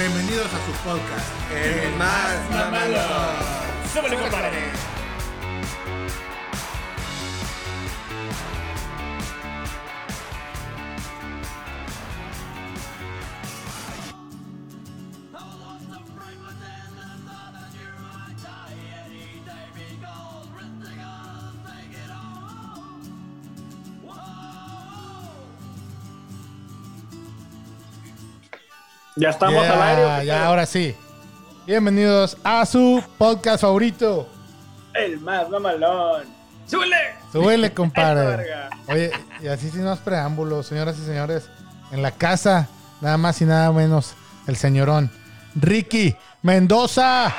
Bienvenidos a su podcast, El más mamalo. ¡Súbele, compadre! Ya estamos al aire. ¿o qué ya, ahora sí. Bienvenidos a su podcast favorito. El más mamalón. ¡Súbele! Súbele, compadre. Oye, y así sin más preámbulos, señoras y señores, en la casa, nada más y nada menos, el señorón Ricky Mendoza.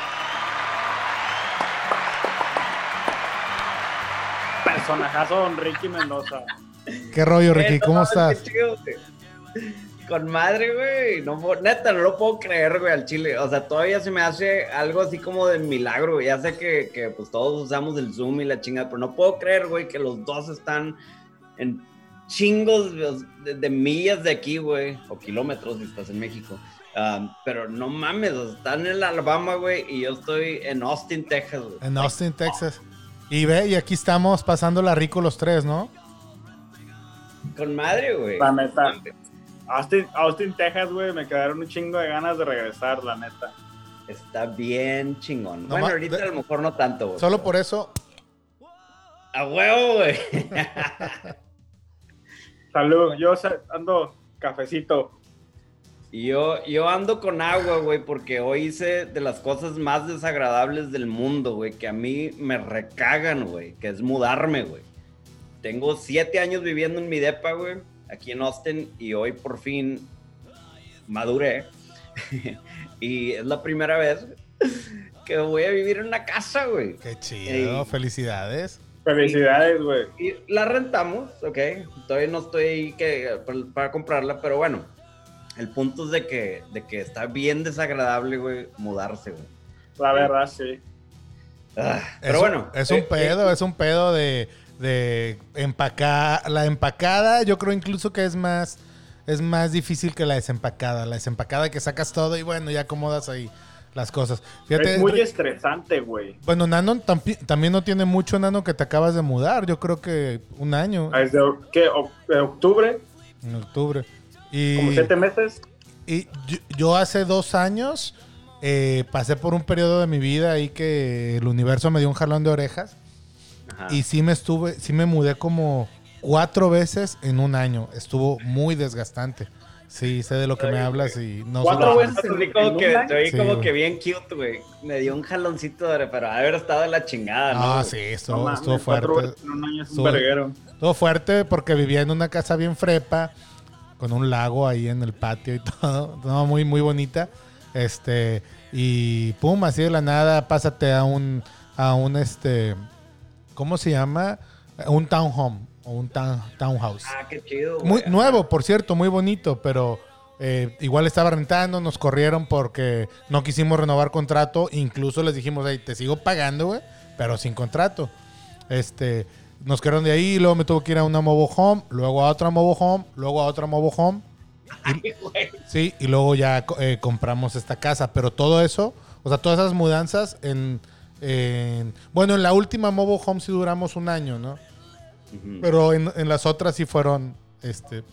Personajazo Don Ricky Mendoza. ¿Qué rollo, Ricky? ¿Cómo estás? Con madre, güey. No, neta, no lo puedo creer, güey, al chile. O sea, todavía se me hace algo así como de milagro, güey. Ya sé que, que, pues todos usamos el Zoom y la chingada, pero no puedo creer, güey, que los dos están en chingos de, de millas de aquí, güey. O kilómetros si estás en México. Um, pero no mames, o sea, están en Alabama, güey, y yo estoy en Austin, Texas, güey. En Austin, Texas. Y ve, y aquí estamos pasándola rico los tres, ¿no? Con madre, güey. La neta. Austin, Austin, Texas, güey, me quedaron un chingo de ganas de regresar, la neta. Está bien chingón. No bueno, ahorita de- a lo mejor no tanto, güey. Solo por eso, A huevo, güey. Salud, yo ando cafecito. Y yo, yo ando con agua, güey, porque hoy hice de las cosas más desagradables del mundo, güey, que a mí me recagan, güey, que es mudarme, güey. Tengo siete años viviendo en mi depa, güey, aquí en Austin, y hoy por fin maduré. y es la primera vez que voy a vivir en una casa, güey. qué chido, Ey. felicidades. Felicidades, güey. Y la rentamos, ok. Todavía no estoy ahí que, para, para comprarla, pero bueno. El punto es de que, de que está bien desagradable, güey, mudarse, güey. La verdad, sí. Ah, Es pero un- bueno. Es un eh, pedo, es un pedo de, de empacar. La empacada, yo creo incluso que es más, es más difícil que la desempacada. La desempacada que sacas todo y bueno, ya acomodas ahí las cosas. Fíjate, es muy estresante, güey. bueno, Nano tampi- también no tiene mucho, Nano, que te acabas de mudar. Yo creo que un año, Desde ¿qué? O- de octubre, en octubre. Y, como siete meses. y yo, yo hace dos años eh, pasé por un periodo de mi vida ahí que el universo me dio un jalón de orejas. Ajá. Y sí me estuve, sí me mudé como cuatro veces en un año. Estuvo muy desgastante. Sí, sé de lo que me Ay, hablas y no Cuatro veces. Te oí en como un que, te oí Sí, como güey. que bien cute, güey. Me dio un jaloncito, de, pero haber estado en la chingada, ¿no? Ah, sí, No estuvo, mames, estuvo cuatro fuerte. veces en un año es un Estuvo- verguero. Estuvo fuerte porque vivía en una casa bien frepa, con un lago ahí en el patio y todo. No, muy, muy bonita. Este, y pum, así de la nada, pásate a un, a un este, ¿cómo se llama? Un townhome o un town- townhouse. Ah, qué chido, güey. Muy nuevo, por cierto, muy bonito, pero eh, igual estaba rentando, nos corrieron porque no quisimos renovar contrato, incluso les dijimos, hey, te sigo pagando, güey, pero sin contrato. Este, nos quedaron de ahí, luego me tuve que ir a una mobile home, luego a otra mobile home, luego a otra mobile home, Ay, güey. sí, y luego ya eh, compramos esta casa, pero todo eso, o sea, todas esas mudanzas en, en- bueno, en la última mobile home sí duramos un año, ¿no? Pero en, en las otras sí fueron, este,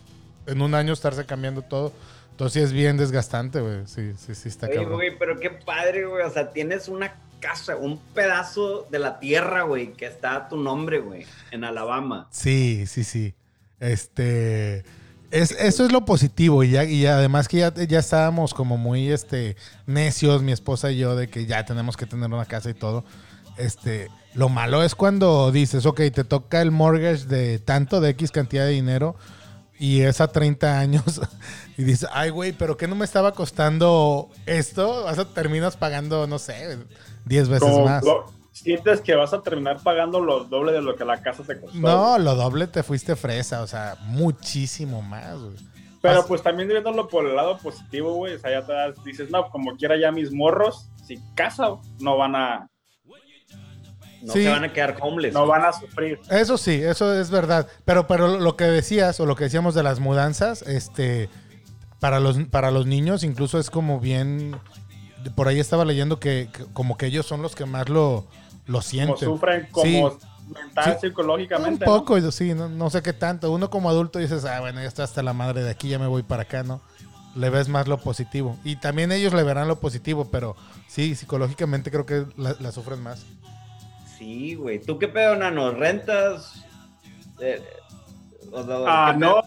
en un año estarse cambiando todo. Entonces sí es bien desgastante, güey. Sí, sí, sí está Oye, güey, pero qué padre, güey. O sea, tienes una casa, un pedazo de la tierra, güey, que está a tu nombre, güey, en Alabama. Sí, sí, sí. Este, es, eso es lo positivo y ya, y además que ya, ya estábamos como muy, este, necios, mi esposa y yo, de que ya tenemos que tener una casa y todo. Este, lo malo es cuando dices, ok, te toca el mortgage de tanto, de X cantidad de dinero y es a 30 años y dices, ay, güey, pero ¿qué no me estaba costando esto? A terminas pagando, no sé, 10 veces más. Sientes que vas a terminar pagando lo doble de lo que la casa se costó. No, lo doble te fuiste fresa, o sea, muchísimo más, güey. Pero pues también viéndolo por el lado positivo, güey, o sea, ya te das- dices, no, como quiera ya mis morros, si casa, no van a, No Sí. se van a quedar homeless. no van a sufrir. Eso sí, eso es verdad. Pero, pero lo que decías, o lo que decíamos de las mudanzas, este, para los, para los niños incluso es como bien... Por ahí estaba leyendo que, que como que ellos son los que más lo, lo Como sienten. sufren como Sí. mental, Sí. psicológicamente. Un ¿no? poco, yo sí, no, no sé qué tanto. Uno como adulto dices, ah, bueno, ya está hasta la madre de aquí, ya me voy para acá, ¿no? Le ves más lo positivo. Y también ellos le verán lo positivo, pero sí, psicológicamente creo que la, la sufren más. Sí, güey. ¿Tú qué pedo, Nano? ¿Rentas? Eh, o sea, Ah, ¿qué no,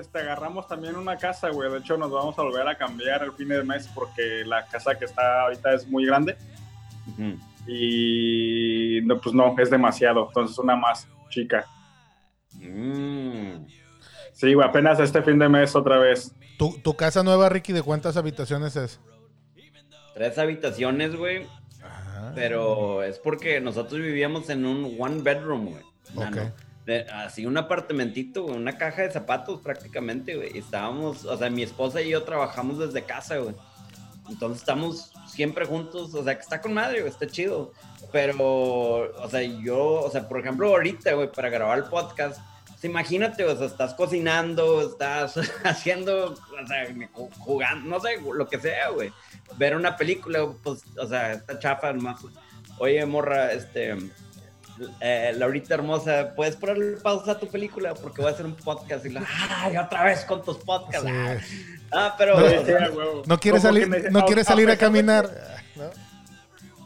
este, agarramos también una casa, güey. De hecho, nos vamos a volver a cambiar el fin de mes porque la casa que está ahorita es muy grande Ujú. Y no, pues no, es demasiado. Entonces, una más chica. Mm. Sí, güey, apenas este fin de mes otra vez. ¿Tu, tu casa nueva, Ricky, de cuántas habitaciones es? Tres habitaciones, güey. Ah, Pero es porque nosotros vivíamos en un one bedroom, güey. Nano. Ok. De- así un apartamentito, güey, una caja de zapatos prácticamente, güey. Y Estábamos, o sea, mi esposa y yo trabajamos desde casa, güey. Entonces estamos siempre juntos, o sea, que está con madre, güey, está chido. Pero, o sea, yo, o sea, por ejemplo, ahorita, güey, para grabar el podcast, pues, imagínate, o sea, estás cocinando, estás haciendo, o sea, ju- jugando, no sé, lo que sea, güey. Ver una película, pues, o sea, está chafa más. Oye, morra, este, eh, Laurita hermosa, ¿puedes ponerle pausa a tu película? Porque voy a hacer un podcast y la, ¡ay, otra vez con tus podcasts! Sí. Ah, pero, No, a huevo. No quiere Como salir, me- no quiere salir a pesar de caminar. que- ¿no?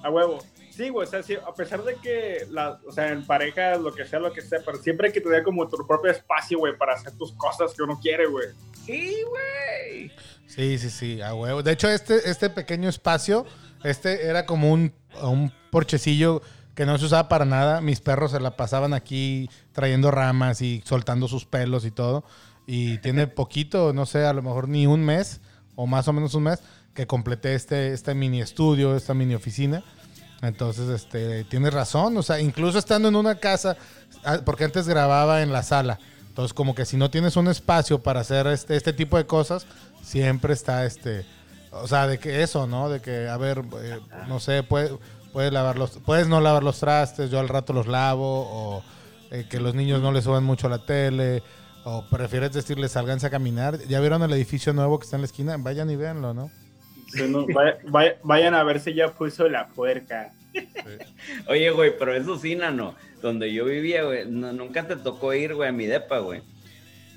A huevo. Sí, güey, o sea, sí, a pesar de que, la, o sea, en pareja, lo que sea, lo que sea, pero siempre hay que tener como tu propio espacio, güey, para hacer tus cosas que uno quiere, güey. sí, güey. Sí, sí, sí, a huevo. De hecho, este, este pequeño espacio, este era como un, un porchecillo que no se usaba para nada. Mis perros se la pasaban aquí trayendo ramas y soltando sus pelos y todo. Y tiene poquito, no sé, a lo mejor ni un mes o más o menos un mes que completé este, este mini estudio, esta mini oficina. Entonces, este, tienes razón. O sea, incluso estando en una casa, ah, porque antes grababa en la sala. Entonces, como que si no tienes un espacio para hacer este, este tipo de cosas, siempre está este. O sea, de que eso, ¿no? De que, a ver, eh, no sé, puede- puedes lavar los, puedes no lavar los trastes, yo al rato los lavo, o eh, que los niños no les suban mucho la tele, o prefieres decirles salganse a caminar. ¿Ya vieron el edificio nuevo que está en la esquina? Vayan y véanlo, ¿no? Sí, no, vaya- vaya- vayan a ver si ya puso la puerca. Oye, güey, pero eso sí, Nano, donde yo vivía, güey, no- nunca te tocó ir, güey, a mi depa, güey.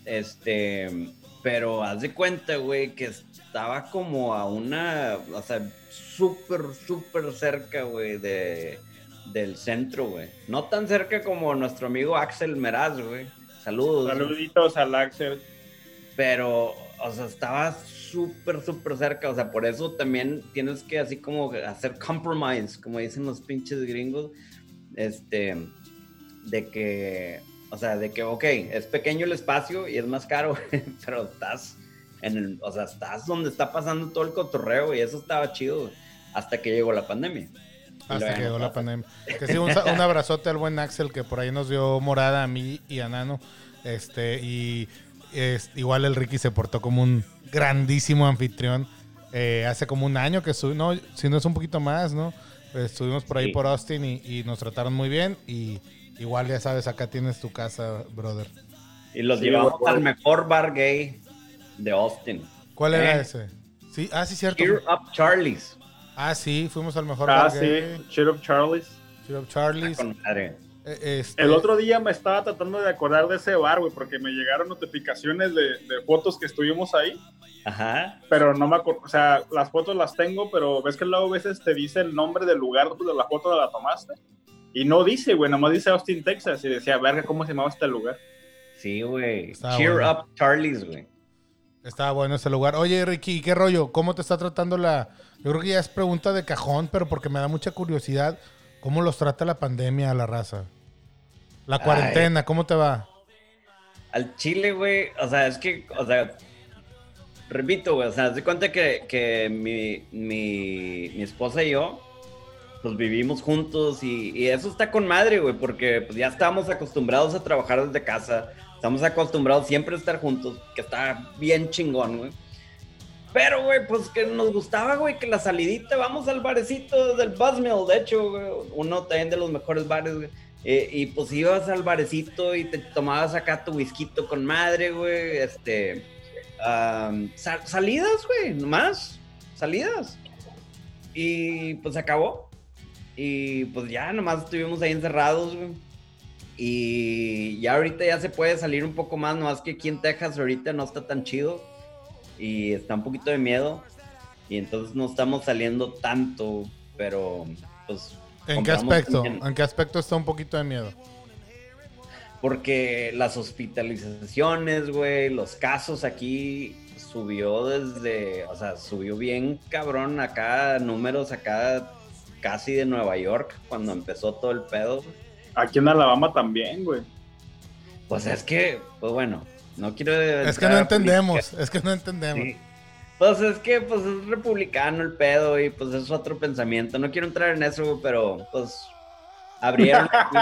Este, pero haz de cuenta, güey, que estaba como a una, o sea, súper, súper cerca, güey, de, del centro, güey. No tan cerca como nuestro amigo Axel Meraz, güey. Saludos. Saluditos al Axel. Pero, o sea, estaba súper, súper cerca. O sea, por eso también tienes que así como hacer compromise, como dicen los pinches gringos. Este, de que, o sea, de que, ok, es pequeño el espacio y es más caro, pero estás en el, o sea, estás donde está pasando todo el cotorreo y eso estaba chido hasta que llegó la pandemia. Y Hasta luego que ya llegó no la pandemia. Que sí, un, abrazote al buen Axel que por ahí nos dio morada a mí y a Nano. Este, y es, igual el Ricky se portó como un grandísimo anfitrión. Eh, hace como un año que estuvimos, no, si no es un poquito más, ¿no? Pues estuvimos por ahí Sí. por Austin y, y nos trataron muy bien. Y igual ya sabes, acá tienes tu casa, brother. Y los Sí, llevamos al mejor bar gay de Austin. ¿Cuál era ¿Eh? ese? Sí, ah, sí, cierto. Cheer Up Charlie's. Ah, sí, fuimos al mejor Ah, bar sí, Cheer Up Charlie's. Cheer Up Charlie's. Madre. Eh, este, El otro día me estaba tratando de acordar de ese bar, güey, porque me llegaron notificaciones de, de fotos que estuvimos ahí, Ajá. pero no me acuerdo, o sea, las fotos las tengo, pero ves que luego a veces te dice el nombre del lugar donde la foto la tomaste, y no dice, güey, nomás dice Austin, Texas, y decía, verga, ¿cómo se llamaba este lugar? Sí, güey. Cheer bueno. Up Charlie's, güey. Estaba bueno ese lugar. Oye, Ricky, ¿qué rollo? ¿Cómo te está tratando la...? Yo creo que ya es pregunta de cajón, pero porque me da mucha curiosidad. ¿Cómo los trata la pandemia a la raza? La cuarentena, ¿cómo te va? Al Chile, güey. O sea, es que, o sea, repito, güey. O sea, haz de cuenta que, que mi, mi, mi esposa y yo, pues vivimos juntos y, y eso está con madre, güey, porque pues, ya estamos acostumbrados a trabajar desde casa. Estamos acostumbrados siempre a estar juntos, que está bien chingón, güey. Pero, güey, pues que nos gustaba, güey, que la salidita, vamos al barecito del Buzzmill, de hecho, güey, uno también de los mejores bares, güey. Eh, y pues ibas al barecito y te tomabas acá tu whisky con madre, güey, este... am, sa- salidas, güey, nomás. Salidas. Y pues se acabó. Y pues ya nomás estuvimos ahí encerrados, güey. Y ya ahorita ya se puede salir un poco más, nomás que aquí en Texas ahorita no está tan chido. Y está un poquito de miedo. Y entonces no estamos saliendo tanto, pero pues... ¿En qué aspecto? también. ¿En qué aspecto está un poquito de miedo? Porque las hospitalizaciones, güey, los casos aquí subió desde, o sea, subió bien cabrón acá, números acá casi de Nueva York cuando empezó todo el pedo. güey. Aquí en Alabama también, güey. Pues es que, pues bueno, no quiero... Es que no entendemos, es que no entendemos. Sí. Pues es que, pues es republicano el pedo y pues es otro pensamiento. No quiero entrar en eso, güey, pero pues abrieron aquí,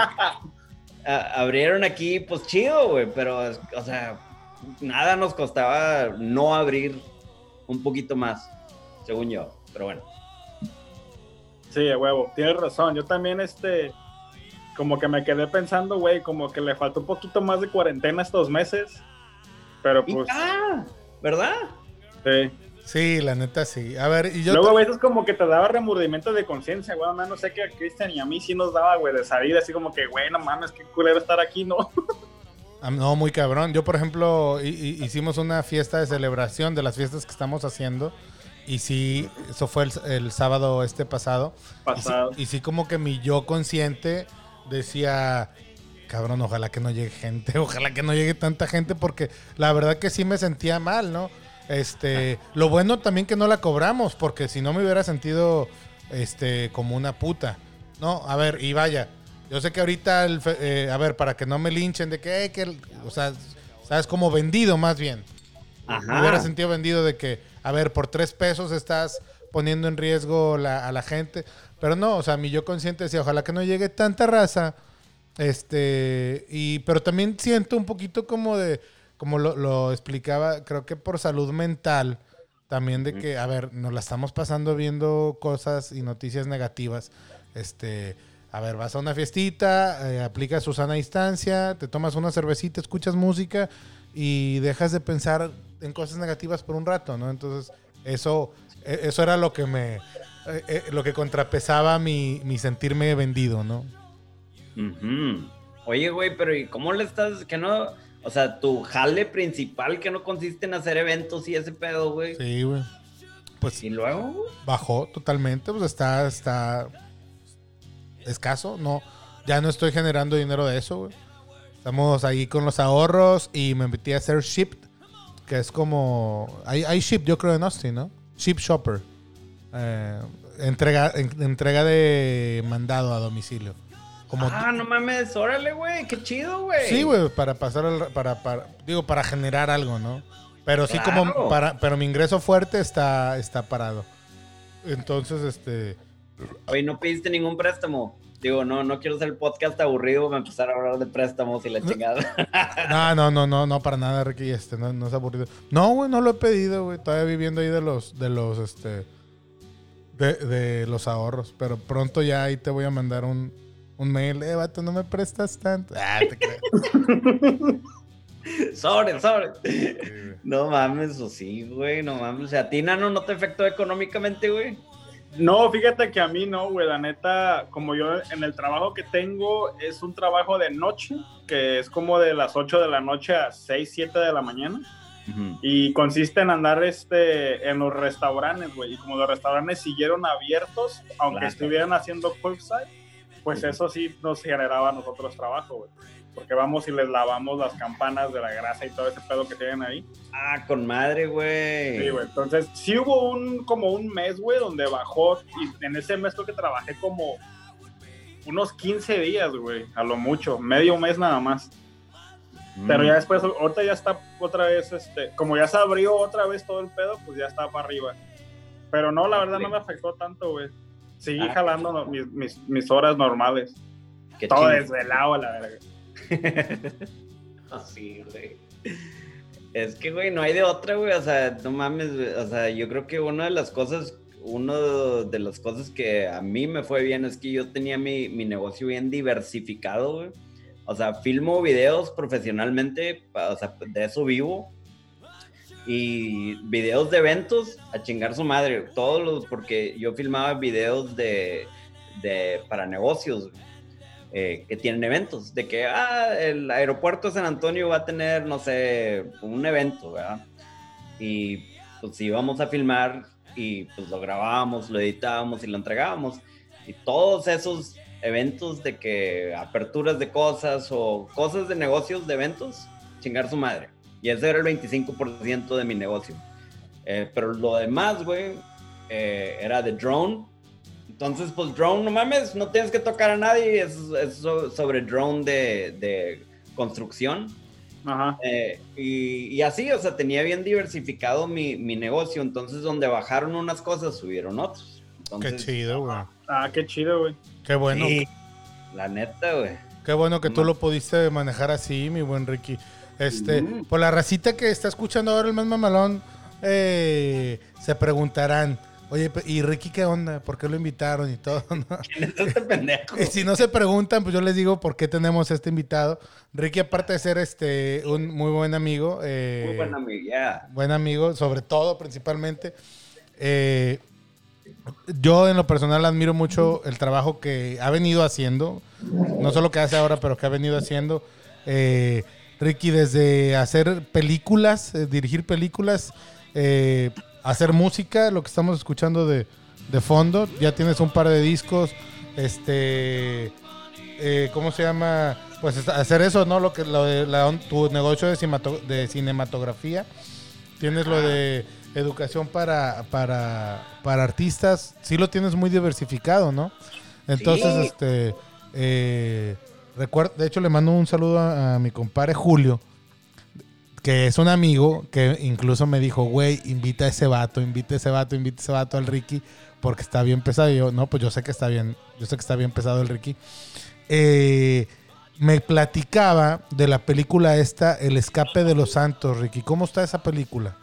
a- abrieron aquí, pues chido, güey, pero, es- o sea, nada nos costaba no abrir un poquito más, según yo, pero bueno. Sí, huevo, tienes razón. Yo también, este, como que me quedé pensando, güey, como que le faltó un poquito más de cuarentena estos meses. Pero Y- pues, ah, ¿verdad? sí. Sí, la neta sí. A ver, y yo... Luego a veces como que te daba remordimiento de conciencia, güey. No sé que a Cristian y a mí sí nos daba, güey, de salir así como que, güey, no mames, qué culero estar aquí, ¿no? Ah, No, muy cabrón. Yo, por ejemplo, hi- hi- hicimos una fiesta de celebración de las fiestas que estamos haciendo. Y sí, eso fue el, el sábado este pasado. Y sí- Pasado. Y sí, como que mi yo consciente decía, cabrón, ojalá que no llegue gente, ojalá que no llegue tanta gente, porque la verdad que sí me sentía mal, ¿no? Este, lo bueno también que no la cobramos, porque si no me hubiera sentido, este, como una puta. No, a ver, y vaya, yo sé que ahorita, el fe- eh, a ver, para que no me linchen de que, eh, que, o sea, sabes, como vendido más bien. Me hubiera sentido vendido de que, a ver, por tres pesos estás poniendo en riesgo la- a la gente. Pero no, o sea, mi yo consciente decía, ojalá que no llegue tanta raza. Este, y, pero también siento un poquito como de, como lo, lo explicaba, creo que por salud mental, también de que, a ver, nos la estamos pasando viendo cosas y noticias negativas. Este, a ver, vas a una fiestita, eh, aplicas su sana distancia, te tomas una cervecita, escuchas música y dejas de pensar en cosas negativas por un rato, ¿no? Entonces, eso, eh, eso era lo que me, eh, eh, lo que contrapesaba mi, mi sentirme vendido, ¿no? Oye, güey, pero ¿y cómo le estás? Que no, o sea, tu jale principal que no consiste en hacer eventos y ese pedo, güey. Sí, güey. Pues Y luego, bajó totalmente, pues está, está escaso, no, ya no estoy generando dinero de eso, güey. Estamos ahí con los ahorros y me metí a hacer Shipped, que es como, hay, hay Ship, yo creo en Austin, ¿no? Ship Shopper. Eh, entrega, en- entrega de mandado a domicilio. Como, Ah, no mames, órale, güey, qué chido, güey. Sí, güey, para pasar el, para, para, digo, para generar algo, ¿no? Pero sí como para, pero mi ingreso fuerte está, está parado. Entonces, este, Oye, no pediste ningún préstamo. Digo, no, no quiero hacer el podcast aburrido para empezar a hablar de préstamos y la chingada. no, no, no, no, no, para nada, Ricky, este, no, no es aburrido. No, güey, no lo he pedido, güey, todavía viviendo ahí de los, de los, este, de, de los ahorros, pero pronto ya ahí te voy a mandar un, un mail, eh, vato, no me prestas tanto. Ah, te creo. sobre, sobre. Sí. No mames, o sí, güey, no mames. O sea, a ti, Nano, no te afectó económicamente, güey. No, fíjate que a mí no, güey. La neta, como yo en el trabajo que tengo es un trabajo de noche, que es como de las 8 de la noche a 6, 7 de la mañana. Y consiste en andar este, en los restaurantes, güey. Y como los restaurantes siguieron abiertos, aunque Claro. estuvieran haciendo curbside, pues eso sí nos generaba a nosotros trabajo, güey. Porque vamos y les lavamos las campanas de la grasa y todo ese pedo que tienen ahí. Ah, con madre, güey. Sí, güey. Entonces, sí hubo un, como un mes, güey, donde bajó. Y en ese mes creo que trabajé como unos 15 días, güey. A lo mucho. Medio mes nada más. Mm. Pero ya después, ahorita ya está otra vez, este, como ya se abrió otra vez todo el pedo, pues ya está para arriba. Pero no, la verdad no me afectó tanto, güey. Seguí Ah. jalando mis, mis, mis horas normales. Qué Todo chido. desvelado, la verga. Así, güey. Es que, güey, no hay de otra, güey. O sea, no mames, güey. O sea, yo creo que una de las cosas, una de las cosas que a mí me fue bien es que yo tenía mi, mi negocio bien diversificado, güey. O sea, filmo videos profesionalmente, o sea, de eso vivo. y videos de eventos a chingar su madre. Todos los, porque yo filmaba videos de, de para negocios eh, que tienen eventos. De que, ah, el aeropuerto de San Antonio va a tener, no sé, un evento, ¿verdad? Y pues íbamos a filmar y pues lo grabábamos, lo editábamos y lo entregábamos. Y todos esos eventos de que aperturas de cosas o cosas de negocios de eventos, chingar su madre. Y ese era el 25% de mi negocio. Eh, pero lo demás, güey, eh, era de drone. Entonces, pues drone, no mames, no tienes que tocar a nadie. Es, es sobre drone de, de construcción. Ajá. Eh, y, y, así, o sea, tenía bien diversificado mi, mi, negocio. Entonces, donde bajaron unas cosas, subieron otros. qué chido, güey. Ah, qué chido, güey. Qué bueno. Sí, la neta, güey. Qué bueno que tú lo pudiste manejar así, mi buen Ricky. Este, por la racita que está escuchando ahora el más mamalón, eh, se preguntarán, oye, ¿y Ricky qué onda? ¿Por qué lo invitaron y todo? ¿Quién es este pendejo? Y si no se preguntan, pues yo les digo por qué tenemos este invitado. Ricky, aparte de ser este un muy buen amigo, eh, muy buen amigo, ya. Buen amigo, sobre todo, principalmente. Eh, yo en lo personal admiro mucho el trabajo que ha venido haciendo, no solo que hace ahora, pero que ha venido haciendo. Eh, Ricky, desde hacer películas, eh, dirigir películas, eh, hacer música, lo que estamos escuchando de, de, fondo, ya tienes un par de discos, este, ¿cómo se llama? Pues hacer eso, ¿no? Lo que lo de tu negocio de, cinematografía, tienes lo de educación para, para, para artistas, sí lo tienes muy diversificado, ¿no? Entonces, sí. este... Eh, Recuerdo, de hecho, le mando un saludo a, a, mi compadre Julio, que es un amigo que incluso me dijo, güey, invita a ese vato, invita a ese vato, invita a ese vato al Ricky, porque está bien pesado. Y yo, no, pues yo sé que está bien, yo sé que está bien pesado el Ricky. Eh, me platicaba de la película esta, El escape de los santos, Ricky. ¿Cómo está esa película?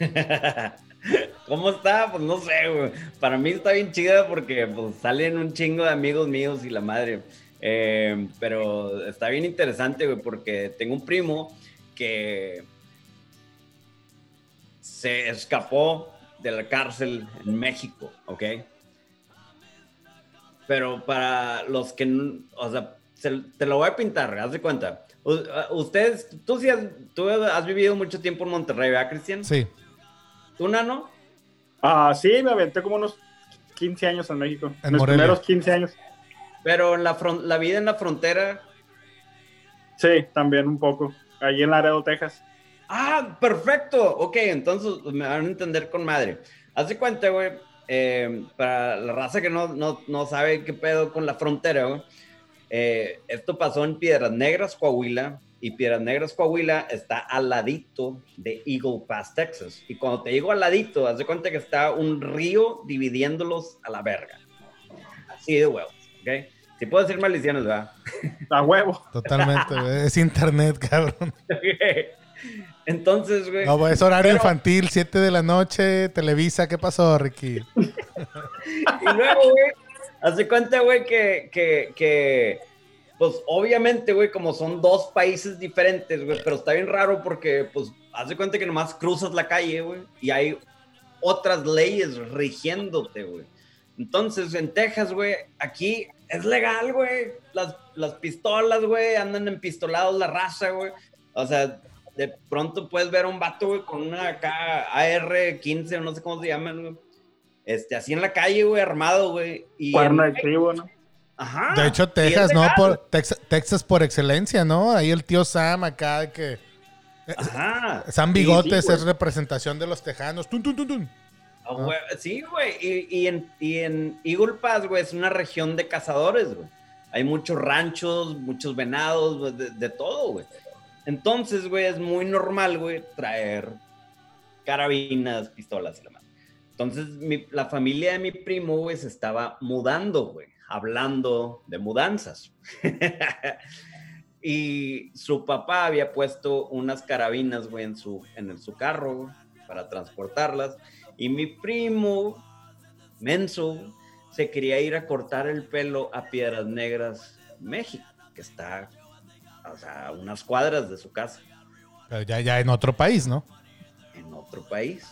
¿Cómo está? Pues no sé, güey. Para mí está bien chida porque pues, salen un chingo de amigos míos y la madre. Eh, pero está bien interesante, güey, porque tengo un primo que se escapó de la cárcel en México, ¿ok? Pero para los que, o sea, se, te lo voy a pintar, haz de cuenta. Ustedes, tú sí has, tú has vivido mucho tiempo en Monterrey, ¿verdad, Cristian? Sí. ¿Tú, Nano? Ah, sí, me aventé como unos 15 años en México. En Los primeros 15 años. Pero la, la vida en la frontera. Sí, también un poco. Allí en Laredo, Texas. Ah, perfecto. Ok, entonces me van a entender con madre. Hace cuenta, güey, eh, para la raza que no, no, no, sabe qué pedo con la frontera, güey. Eh, esto pasó en Piedras Negras, Coahuila. Y Piedras Negras, Coahuila está al ladito de Eagle Pass, Texas. Y cuando te digo al ladito, haz de cuenta que está un río dividiéndolos a la verga. Así de huevos. ¿ok? Si puedo decir maldiciones, ¿verdad? A huevo. Totalmente, güey. Es internet, cabrón. Entonces, güey. No, es horario pero... infantil, 7 de la noche, Televisa. ¿Qué pasó, Ricky? y luego, güey, hace cuenta, güey, que, que, que, pues obviamente, güey, como son dos países diferentes, güey, pero está bien raro porque, pues, hace cuenta que nomás cruzas la calle, güey, y hay otras leyes rigiéndote, güey. Entonces, en Texas, güey, aquí es legal, güey. Las, las pistolas, güey, andan empistolados la raza, güey. O sea, de pronto puedes ver a un vato, güey, con una acá AR-15 o no sé cómo se llaman, güey. Este, así en la calle, güey, armado, güey. Cuerno de tribu, ¿no? Ajá. De hecho, Texas, ¿no? Por, Texas, Texas por excelencia, ¿no? Ahí el tío Sam acá que... Ajá. Sam Bigotes sí, sí, es representación de los tejanos. ¡Tun, tun, tun, tun! Oh, güey, sí, güey. Y, y, en, y en Eagle Pass, güey, es una región de cazadores, güey. Hay muchos ranchos, muchos venados, de, de, todo, güey. Entonces, güey, es muy normal, güey, traer carabinas, pistolas y la madre. Entonces, mi, la familia de mi primo, güey, se estaba mudando, güey, hablando de mudanzas. y su papá había puesto unas carabinas, güey, en su, en su carro, güey, para transportarlas. Y mi primo, Menso, se quería ir a cortar el pelo a Piedras Negras, México, que está, o sea, a unas cuadras de su casa. Pero ya, ya en otro país, ¿no? otro país.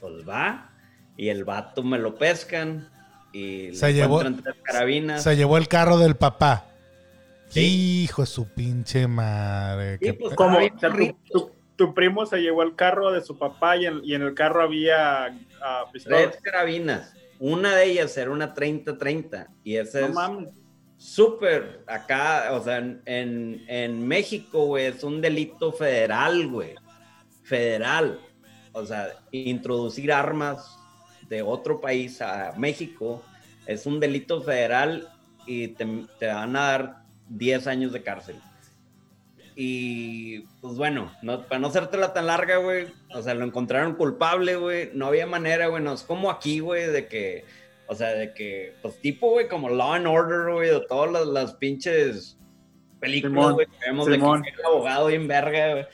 Pues va, y el vato me lo pescan y Se le llevó- encuentran tres carabinas. Se llevó el carro del papá. Sí. Hijo de su pinche madre. Sí, pues, pe- Como Ay, o sea, tu, rico. tu- tu primo se llevó el carro de su papá y en, y en el carro había ah, pistolas. Tres carabinas. Una de ellas era una 30-30 y esa No es mames. súper acá, o sea, en, en, en México, güey, es un delito federal, güey. Federal. O sea, introducir armas de otro país a México es un delito federal y te, te van a dar 10 años de cárcel. Y pues bueno, no, para no hacértela tan larga, güey, o sea, lo encontraron culpable, güey, no había manera, güey, no es como aquí, güey, de que, o sea, de que, pues tipo, güey, como Law and Order, güey, de todas las, las pinches películas, güey, que vemos Simón. de que el abogado bien verga, güey.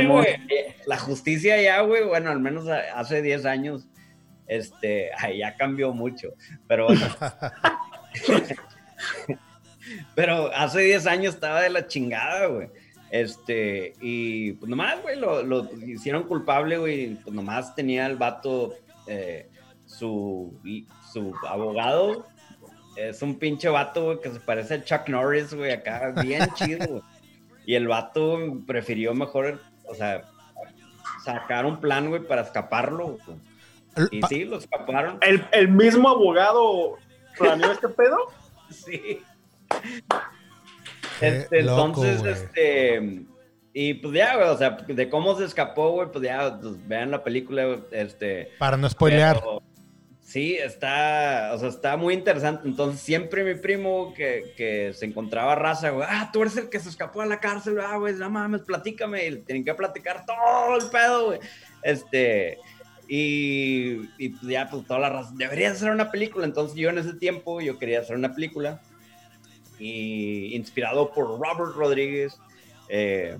Simón. güey, eh, la justicia ya, güey, bueno, al menos hace 10 años, este, ay, ya cambió mucho, pero bueno. Pero hace 10 años estaba de la chingada, güey. Este, y pues nomás, güey, lo, lo hicieron culpable, güey. Pues nomás tenía el vato, eh, su, su abogado. Es un pinche vato, güey, que se parece a Chuck Norris, güey, acá, bien chido, güey. Y el vato prefirió mejor, o sea, sacar un plan, güey, para escaparlo. güey. Y sí, lo escaparon. ¿El, el mismo abogado planeó este pedo? Sí. Este, loco, entonces, este. Y pues ya, güey, o sea, de cómo se escapó, güey, pues ya, pues, vean la película, este. Para no spoilear. pero sí, está, o sea, está muy interesante. Entonces, siempre mi primo que, que se encontraba raza, güey, ah, tú eres el que se escapó a la cárcel, ah, güey, no mames, platícame. Y le tienen que platicar todo el pedo, güey. Este. Y, y pues ya, pues toda la raza, debería hacer una película. Entonces, yo en ese tiempo, yo quería hacer una película y inspirado por Robert Rodríguez. eh,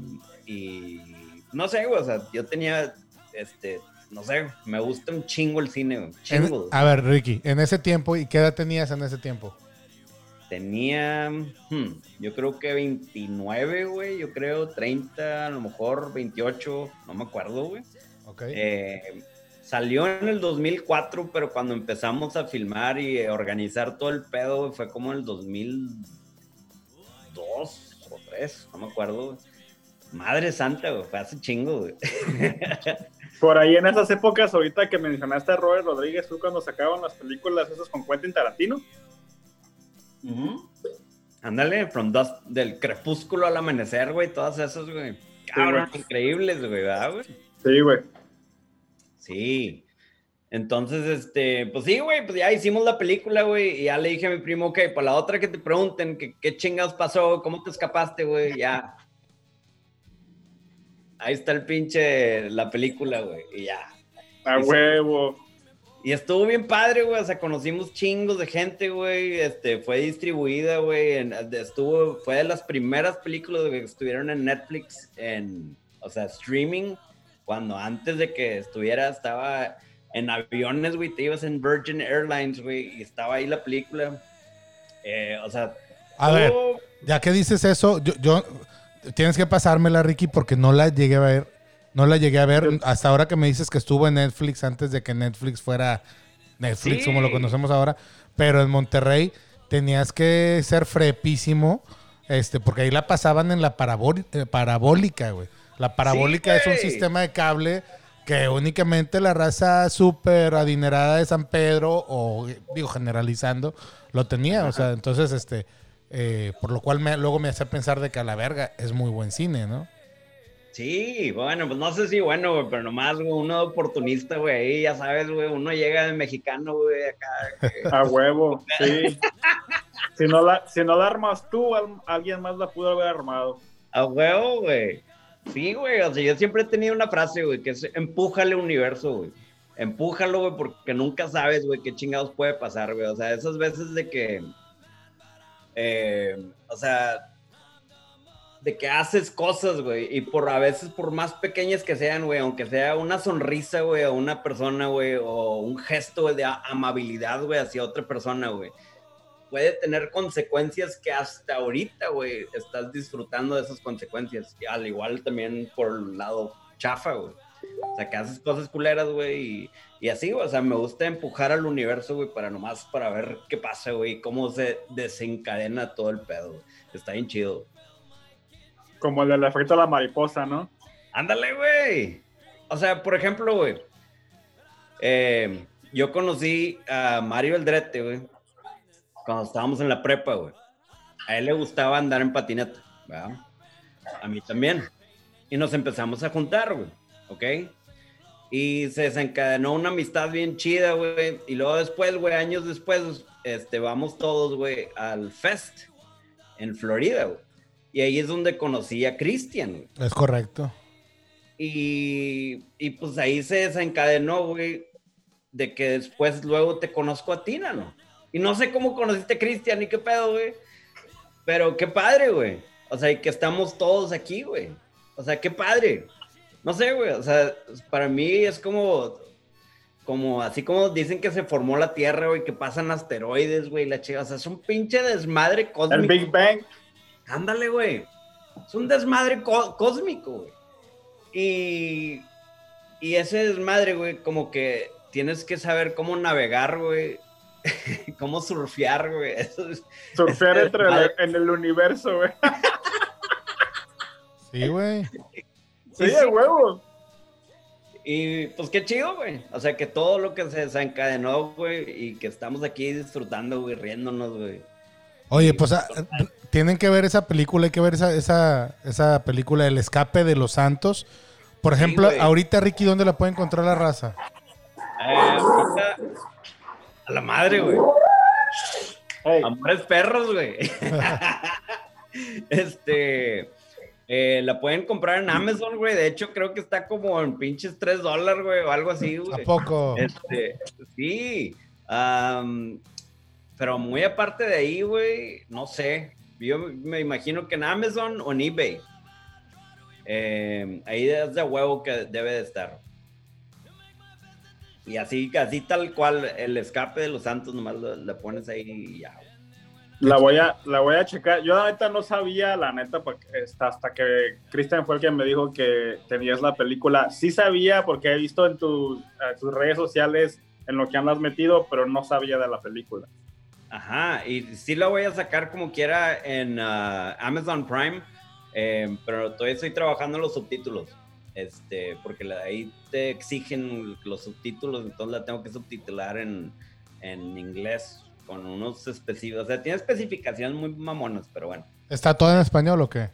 y no sé, o sea, yo tenía, este, no sé, me gusta un chingo el cine, En- chingo. a ver, Ricky, en ese tiempo, ¿y qué edad tenías en ese tiempo? Tenía, hmm, yo creo que 29, güey, yo creo 30, a lo mejor 28, no me acuerdo, güey. Ok. Eh, salió en el 2004, pero cuando empezamos a filmar y organizar todo el pedo, fue como en el 2002 o 3, no me acuerdo. Madre santa, güey, fue hace chingo, güey. Por ahí en esas épocas, ahorita que mencionaste a Robert Rodríguez, tú cuando sacaban las películas esas con Quentin Tarantino. Ándale, from dusk, del crepúsculo al amanecer, güey, todas esas, güey. Cabrón, güey. increíbles, güey, ¿verdad, güey? Sí, güey. Sí. Entonces, este, pues sí, güey, pues ya hicimos la película, güey, y ya le dije a mi primo, ok, para la otra que te pregunten, que, ¿qué chingados pasó? ¿Cómo te escapaste, güey? Ya. Ahí está el pinche, la película, güey, y ya. A huevo. Y estuvo bien padre, güey, o sea, conocimos chingos de gente, güey, este, fue distribuida, güey, estuvo, fue de las primeras películas que estuvieron en Netflix, en, o sea, streaming, cuando antes de que estuviera, estaba en aviones, güey, te ibas en Virgin Airlines, güey, y estaba ahí la película, Eh, o sea, A ver, ya que dices eso, yo, yo- tienes que pasármela, Ricky, porque no la llegué a ver. No la llegué a ver hasta ahora que me dices que estuvo en Netflix antes de que Netflix fuera Netflix Sí. como lo conocemos ahora. Pero en Monterrey tenías que ser frepísimo, este, porque ahí la pasaban en la eh, parabólica, güey. La parabólica es un sistema de cable que únicamente la raza súper adinerada de San Pedro, o digo, generalizando, lo tenía. O sea, entonces, este, eh, por lo cual me- luego me hace pensar de que a la verga es muy buen cine, ¿no? Sí, bueno, pues no sé si bueno, güey, pero nomás, güey, uno oportunista, güey, ahí ya sabes, güey, uno llega de mexicano, güey, acá, A huevo, sí. Si no la, si no la armas tú, al- alguien más la pudo haber armado. A huevo, güey. Sí, güey. O sea, yo siempre he tenido una frase, güey, que es empújale universo, güey. Empújalo, güey, porque nunca sabes, güey, qué chingados puede pasar, güey. O sea, esas veces de que. eh, o sea. De que haces cosas, güey. Y por a veces, por más pequeñas que sean, güey, aunque sea una sonrisa, güey, a una persona, güey, o un gesto de amabilidad, güey, hacia otra persona, güey puede tener consecuencias que hasta ahorita, güey, estás disfrutando de esas consecuencias. Y al igual también por el lado chafa, güey. O sea, que haces cosas culeras, güey, y, y así, güey. O sea, me gusta empujar al universo, güey, para nomás, para ver qué pasa, güey, cómo se desencadena todo el pedo. güey. Está bien chido. Como el del efecto de la mariposa, ¿no? Ándale, güey. O sea, por ejemplo, güey. eh, yo conocí a Mario Eldrete, güey. Cuando estábamos en la prepa, güey. A él le gustaba andar en patineta, ¿verdad? A mí también. Y nos empezamos a juntar, güey. ¿Ok? Y se desencadenó una amistad bien chida, güey. Y luego después, güey, años después, este, vamos todos, güey, al Fest en Florida, güey. Y ahí es donde conocí a Cristian, güey. Es correcto. Y, y pues ahí se desencadenó, güey, de que después luego te conozco a ti, ¿no? Y no sé cómo conociste a Cristian y qué pedo, güey. Pero qué padre, güey. O sea, y que estamos todos aquí, güey. O sea, qué padre. No sé, güey. O sea, para mí es como, como, así como dicen que se formó la Tierra, güey, que pasan asteroides, güey, la chica. O sea, es un pinche desmadre cósmico. El Big Bang. Ándale, güey. Es un desmadre có- cósmico, güey. Y, y ese desmadre, güey, como que tienes que saber cómo navegar, güey. cómo surfear, güey. Eso es- Surfear entre el- en el universo, güey. Sí, güey. Sí, de huevo. Y pues qué chido, güey. O sea, que todo lo que se desencadenó, güey, y que estamos aquí disfrutando, güey, riéndonos, güey. Oye, pues ah, tienen que ver esa película, hay que ver esa, esa, esa película, El escape de los santos. Por ejemplo, ahorita, Ricky, ¿dónde la puede encontrar la raza? Eh, ahorita, a la madre, güey. Hey, Amores perros, güey. este. eh, la pueden comprar en Amazon, güey. De hecho, creo que está como en pinches 3 dólares, güey, o algo así, ¿A güey. poco? Este, sí. am, pero muy aparte de ahí, güey, no sé. Yo me imagino que en Amazon o en eBay. Eh, ahí es de huevo que debe de estar. Y así, así tal cual, el escape de los santos, nomás lo- le pones ahí y ya. la voy a, la voy a checar. Yo la neta no sabía, la neta, porque hasta, que Cristian fue el que me dijo que tenías la película. Sí sabía porque he visto en tus, tus redes sociales en lo que andas metido, pero no sabía de la película. Ajá, y sí la voy a sacar como quiera en ah, Amazon Prime, eh, pero todavía estoy trabajando en los subtítulos, este, porque la- ahí te exigen los subtítulos, entonces la tengo que subtitular en, en inglés con unos específicos, o sea, tiene especificaciones muy mamonas, pero bueno, ¿Está todo en español o qué?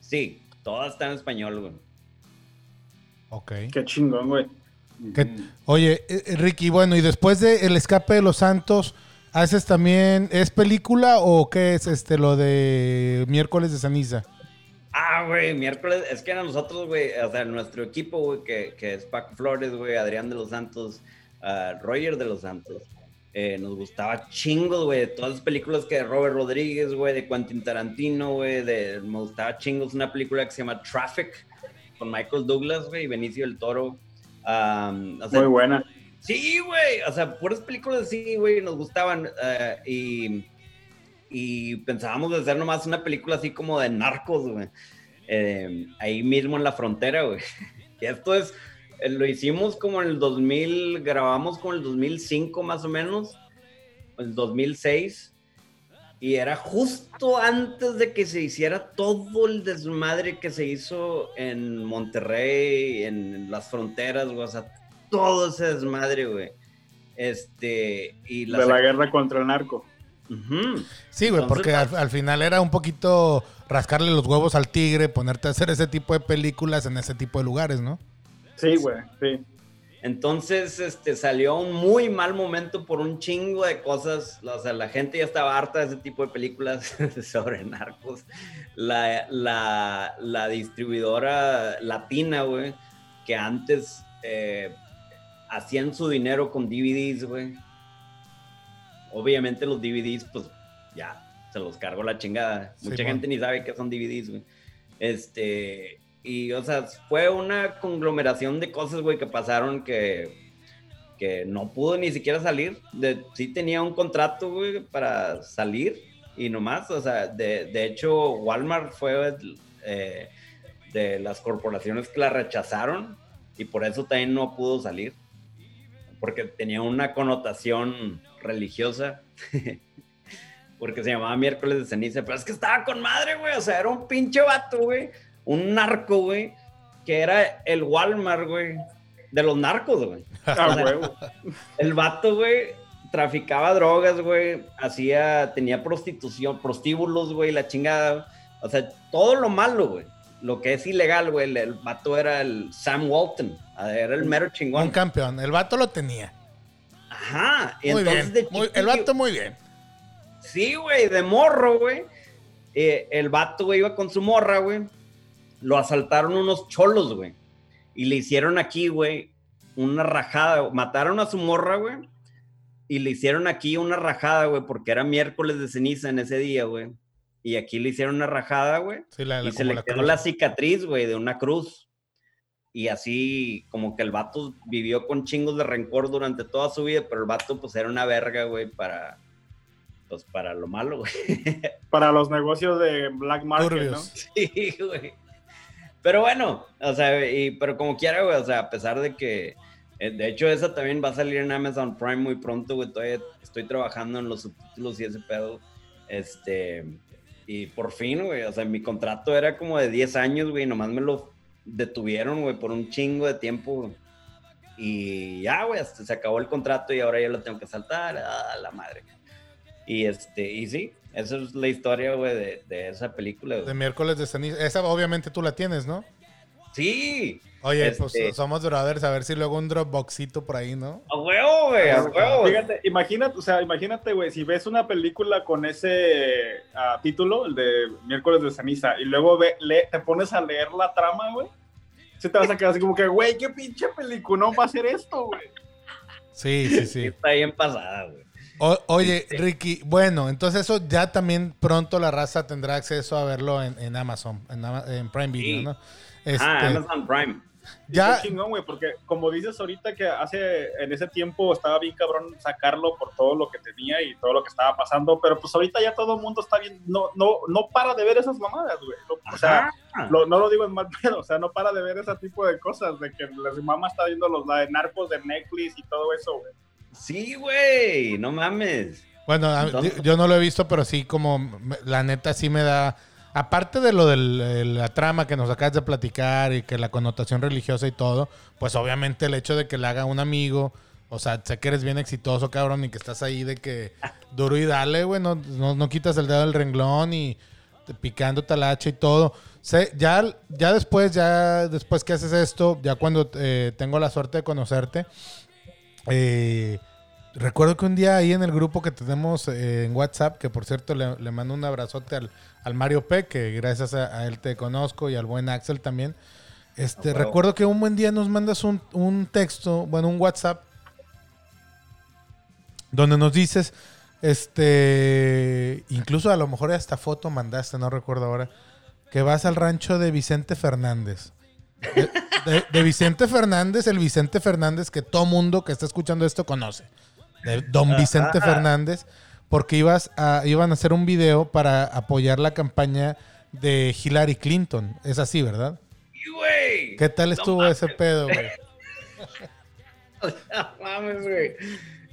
sí, todas están en español, güey. Ok. Qué chingón, güey. ¿Qué- Oye, eh, eh, Ricky, bueno, y después de El escape de los santos, ¿haces también, es película o qué es este lo de miércoles de ceniza? Ah, güey, miércoles, es que a nosotros, güey, o sea, nuestro equipo, güey, que, que es Paco Flores, güey, Adrián de los Santos, ah, Roger de los Santos, eh, nos gustaba chingos, güey, de todas las películas que de Robert Rodríguez, güey, de Quentin Tarantino, güey, de, me gustaba chingos una película que se llama Traffic, con Michael Douglas, güey, y Benicio del Toro. Am, o sea, Muy buena. Sí, güey. O sea, puras películas así, güey, nos gustaban. eh, y, y pensábamos de hacer nomás una película así como de narcos, güey. Eh, ahí mismo en la frontera, güey. Y esto es, eh, lo hicimos como en el 2000, grabamos como en el 2005 más o menos, el 2006. Y era justo antes de que se hiciera todo el desmadre que se hizo en Monterrey, en las fronteras, güey. O sea, todo ese desmadre, güey. Este, y De la guerra contra el narco. Sí, güey, Entonces, porque al, al final era un poquito rascarle los huevos al tigre, ponerte a hacer ese tipo de películas en ese tipo de lugares, ¿no? Sí, güey, sí. Entonces, este, salió un muy mal momento por un chingo de cosas. O sea, la gente ya estaba harta de ese tipo de películas sobre narcos. La, la, la distribuidora latina, güey, que antes eh, hacían su dinero con DVDs, güey. Obviamente los DVDs, pues, ya, se los cargó la chingada. Sí, Mucha gente ni sabe qué son DVDs, güey. Este, y, o sea, fue una conglomeración de cosas, güey, que pasaron que, que no pudo ni siquiera salir. De, sí tenía un contrato, güey, para salir y nomás, o sea, de, de hecho, Walmart fue eh, de las corporaciones que la rechazaron y por eso también no pudo salir, porque tenía una connotación religiosa, porque se llamaba miércoles de ceniza, pero es que estaba con madre, güey, o sea, era un pinche vato, güey, un narco, güey, que era el Walmart, güey, de los narcos, güey. Ah. El vato, güey, traficaba drogas, güey, hacía, tenía prostitución, prostíbulos, güey, la chingada, o sea, todo lo malo, güey. Lo que es ilegal, güey, el, el vato era el Sam Walton, era el mero Un chingón. campeón. El vato lo tenía. Ajá, y Muy entonces bien. de Muy- el vato muy bien. Sí, güey, de morro, güey. Eh, el vato, güey, iba con su morra, güey. Lo asaltaron unos cholos, güey. Y le hicieron aquí, güey, una rajada. Mataron a su morra, güey. Y le hicieron aquí una rajada, güey, porque era miércoles de ceniza en ese día, güey. Y aquí le hicieron una rajada, güey. Sí, la, la- Y se le la quedó cruz. la cicatriz, güey, de una cruz. Y así, como que el vato vivió con chingos de rencor durante toda su vida, pero el vato, pues, era una verga, güey, para, pues, para lo malo, güey. Para los negocios de Black Market, Turbios. ¿no? Sí, güey. Pero bueno, o sea, y, pero como quiera, güey, o sea, a pesar de que, eh, de hecho, esa también va a salir en Amazon Prime muy pronto, güey, todavía estoy trabajando en los subtítulos y ese pedo, este, y por fin, güey, o sea, mi contrato era como de 10 años, güey, nomás me lo detuvieron, güey, por un chingo de tiempo. Y ya, güey, hasta se acabó el contrato y ahora ya lo tengo que saltar, a la madre. Y este, y sí, esa es la historia, güey, de, de esa película. De miércoles de ceniza. Esa obviamente tú la tienes, ¿no? Sí, Oye, Este- pues somos brothers, a ver si luego un Dropboxito por ahí, ¿no? a huevo, güey, a huevo. Fíjate, imagínate, o sea, imagínate, güey, si ves una película con ese ah, título, el de Miércoles de Ceniza, y luego ve, le- te pones a leer la trama, güey, se te vas a quedar así como que, güey, qué pinche película va a ser esto, güey. Sí, sí, sí. Está bien pasada, güey. O- oye, Ricky, bueno, entonces eso ya también pronto la raza tendrá acceso a verlo en, en Amazon, en, Prime Video, Sí. ¿no? Ah, Este, Amazon Prime. ya, Está chingón, güey, porque como dices ahorita que hace, en ese tiempo estaba bien cabrón sacarlo por todo lo que tenía y todo lo que estaba pasando, pero pues ahorita ya todo el mundo está bien, no, no, no para de ver esas mamadas, güey. O sea, lo- no lo digo en mal pedo, o sea, no para de ver ese tipo de cosas, de que la mamá está viendo los la de narcos de Netflix y todo eso, güey. Sí, güey, no mames. bueno, yo no lo he visto, pero sí como la neta sí me da, aparte de lo de la trama que nos acabas de platicar y que la connotación religiosa y todo, pues obviamente el hecho de que le haga un amigo, o sea, sé que eres bien exitoso, cabrón, y que estás ahí de que duro y dale, güey, no, quitas el dedo del renglón y picando talacha y todo. Ya, ya después, ya después que haces esto, ya cuando eh, tengo la suerte de conocerte, eh, recuerdo que un día ahí en el grupo que tenemos eh, en WhatsApp, que por cierto le mando un abrazote al, al Mario P, que gracias a, a él te conozco, y al buen Axel también. Este, Ah, recuerdo que un buen día nos mandas un, un texto, bueno, un WhatsApp, donde nos dices, este, incluso a lo mejor hasta foto mandaste, no recuerdo ahora, que vas al rancho de Vicente Fernández. De, de- de Vicente Fernández, el Vicente Fernández que todo mundo que está escuchando esto conoce. De Don Vicente. Fernández, porque ibas a, iban a hacer un video para apoyar la campaña de Hillary Clinton. Es así, ¿verdad? Güey. ¿Qué tal estuvo ese pedo, güey? No mames, güey.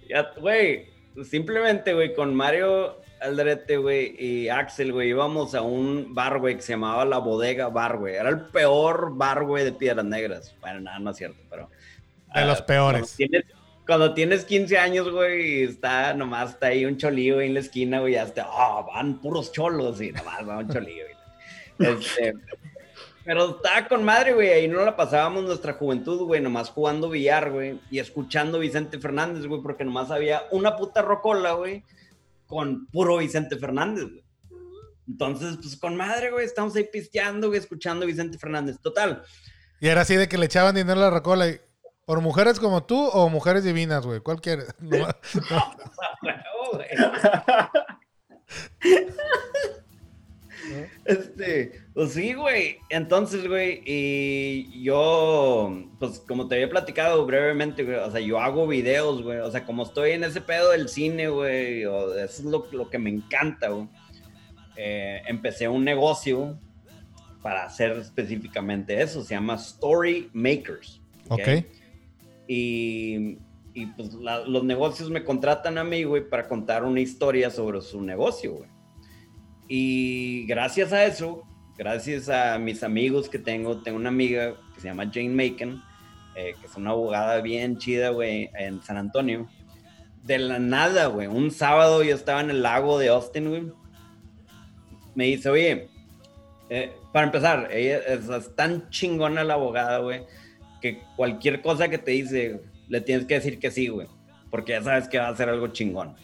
Ya, Güey, simplemente, güey, con Mario Aldrete, güey, y Axel, güey, íbamos a un bar, güey, que se llamaba La Bodega Bar, güey. Era el peor bar, güey, de Piedras Negras. Bueno, nada, no es cierto, pero... De los ah, peores. Tienes, cuando tienes 15 años, güey, y está nomás está ahí un ahí en la esquina, güey, ya está, oh, van puros cholos, y nomás va un güey. Este, pero estaba con madre, güey. Ahí no la pasábamos nuestra juventud, güey. Nomás jugando billar, güey. Y escuchando Vicente Fernández, güey. Porque nomás había una puta rocola, güey. Con puro Vicente Fernández, güey. Entonces, pues con madre, güey. Estamos ahí pisteando, güey. Escuchando Vicente Fernández. Total. Y era así de que le echaban dinero a la rocola. y, ¿Por mujeres como tú o mujeres divinas, güey? ¿Cuál quieres? No, güey. Este, pues sí, güey. Entonces, güey, y yo, pues como te había platicado brevemente, güey, o sea, yo hago videos, güey. O sea, como estoy en ese pedo del cine, güey, o eso es lo, lo que me encanta, güey. Eh, empecé un negocio para hacer específicamente eso. Se llama Story Makers. Ok. Y, y, pues los negocios me contratan a mí, güey, para contar una historia sobre su negocio, güey. Y gracias a eso, gracias a mis amigos que tengo, tengo una amiga que se llama Jane Macon, eh, que es una abogada bien chida, güey, en San Antonio. De la nada, güey, un sábado yo estaba en el lago de Austin, güey. Me dice, oye, eh, para empezar, ella es, tan chingona la abogada, güey, cualquier cosa que te dice, le tienes que decir que sí, güey, porque ya sabes que va a ser algo chingón.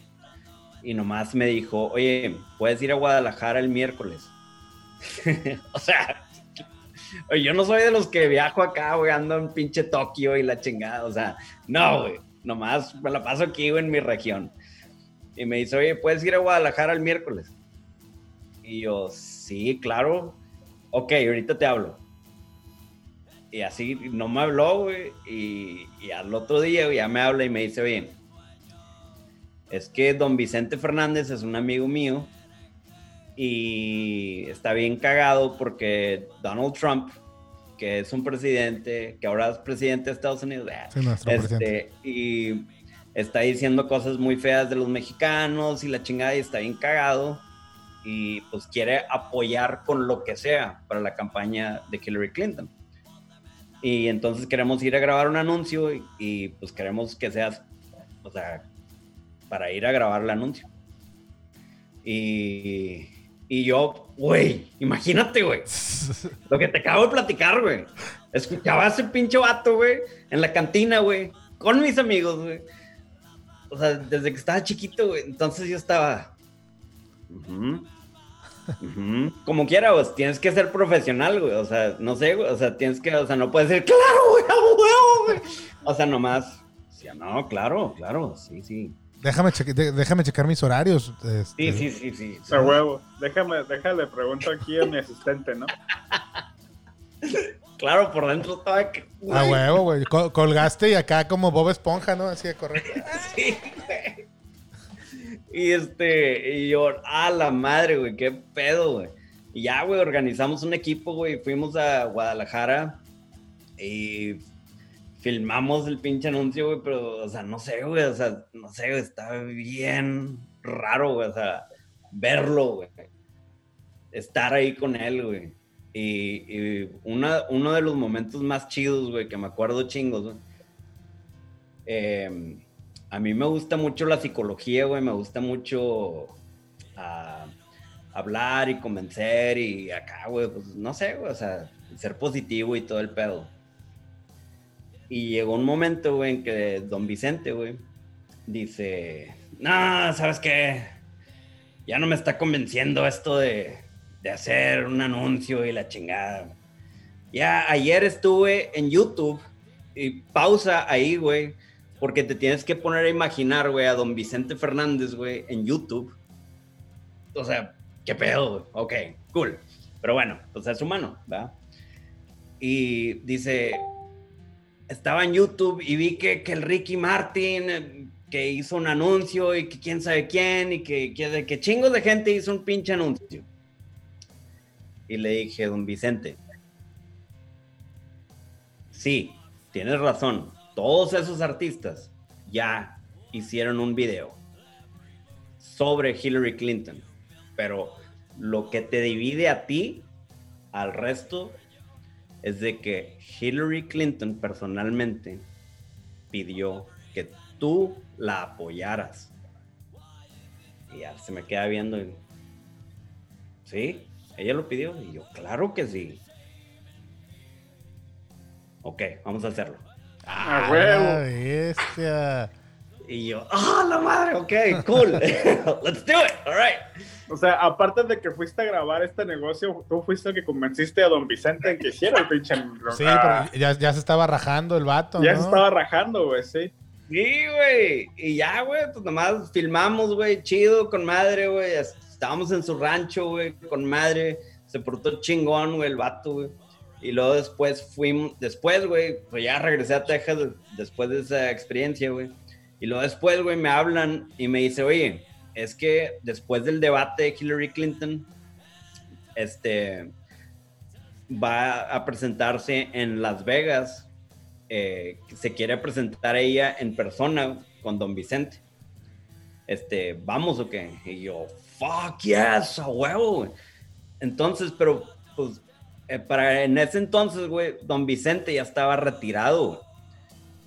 Y nomás me dijo, oye, puedes ir a Guadalajara el miércoles. o sea, yo no soy de los que viajo acá, güey, ando en pinche Tokio y la chingada, o sea, no, güey, nomás me la paso aquí, güey, en mi región. Y me dice, oye, ¿puedes ir a Guadalajara el miércoles? Y yo, sí, claro. Ok, ahorita te hablo. Y así no me habló, güey. Y, al otro día ya me habla y me dice, oye, es que don Vicente Fernández es un amigo mío y está bien cagado porque Donald Trump, que es un presidente, que ahora es presidente de Estados Unidos, este, y está diciendo cosas muy feas de los mexicanos y la chingada y está bien cagado y pues quiere apoyar con lo que sea para la campaña de Hillary Clinton. Y entonces queremos ir a grabar un anuncio y, pues queremos que seas, o sea, para ir a grabar el anuncio. Y, y yo, güey, imagínate, güey, lo que te acabo de platicar, güey. Escuchaba a ese pinche vato, güey, en la cantina, güey, con mis amigos, güey. O sea, desde que estaba chiquito, güey. Entonces yo estaba, como quiera, pues tienes que ser profesional, güey. O sea, no sé, güey. O sea, tienes que, o sea, no puedes decir, claro, güey, a huevo, güey. O sea, nomás, sí, no, claro, claro, sí, sí. Déjame, déjame checar mis horarios. Este. Sí, sí, sí, sí. A huevo. Déjame, déjale, pregunto aquí a mi asistente, ¿no? claro, por dentro estaba que. A huevo, güey. colgaste y acá como Bob Esponja, ¿no? Así de correcto. sí, güey. Y este, y yo, a la madre, güey, qué pedo, güey. Y ya, güey, organizamos un equipo, güey, fuimos a Guadalajara y filmamos el pinche anuncio, güey, pero, o sea, no sé, güey, o sea, no sé, güey, está bien raro, güey, o sea, verlo, güey. Estar ahí con él, güey. Y, uno de los momentos más chidos, güey, que me acuerdo chingos, güey. Eh, a mí me gusta mucho la psicología, güey, me gusta mucho ah, hablar y convencer y acá, güey, pues no sé, güey, o sea, ser positivo y todo el pedo. Y llegó un momento, güey, en que don Vicente, güey, dice, no, ¿sabes qué? Ya no me está convenciendo esto de, de hacer un anuncio y la chingada. Ya ayer estuve en YouTube y pausa ahí, güey porque te tienes que poner a imaginar, güey, a don Vicente Fernández, güey, en YouTube. O sea, qué pedo, güey. Ok, cool. Pero bueno, pues es humano, ¿verdad? Y dice, estaba en YouTube y vi que, que el Ricky Martin, eh, que hizo un anuncio y que quién sabe quién y que, que, que chingos de gente hizo un pinche anuncio. Y le dije, don Vicente, sí, tienes razón todos esos artistas ya hicieron un video sobre Hillary Clinton, pero lo que te divide a ti al resto es de que Hillary Clinton personalmente pidió que tú la apoyaras. Y ya se me queda viendo. Y, sí, ella lo pidió. Y yo, claro que sí. Ok, vamos a hacerlo. ¡Ah, huevo! Y yo, ¡ah, la madre! Ok, cool. Let's do it. All right. O sea, aparte de que fuiste a grabar este negocio, tú fuiste el que convenciste a don Vicente en que hiciera el pinche. Sí, pero ya, ya, se estaba rajando el vato. Ya se estaba rajando, güey, sí. Sí, güey. Y ya, güey, pues nomás filmamos, güey, chido, con madre, güey. Estábamos en su rancho, güey, con madre. Se portó chingón, güey, el vato, güey. Y luego después fuimos, después, güey, pues ya regresé a Texas después de esa experiencia, güey. Y luego después, güey, me hablan y me dice, oye, es que después del debate de Hillary Clinton, este, va a presentarse en Las Vegas eh, se quiere presentar ella en persona con don Vicente. Este, ¿vamos o qué? Y yo, fuck yes, a huevo, Entonces, pero, pues, eh, para en ese entonces, güey, don Vicente ya estaba retirado,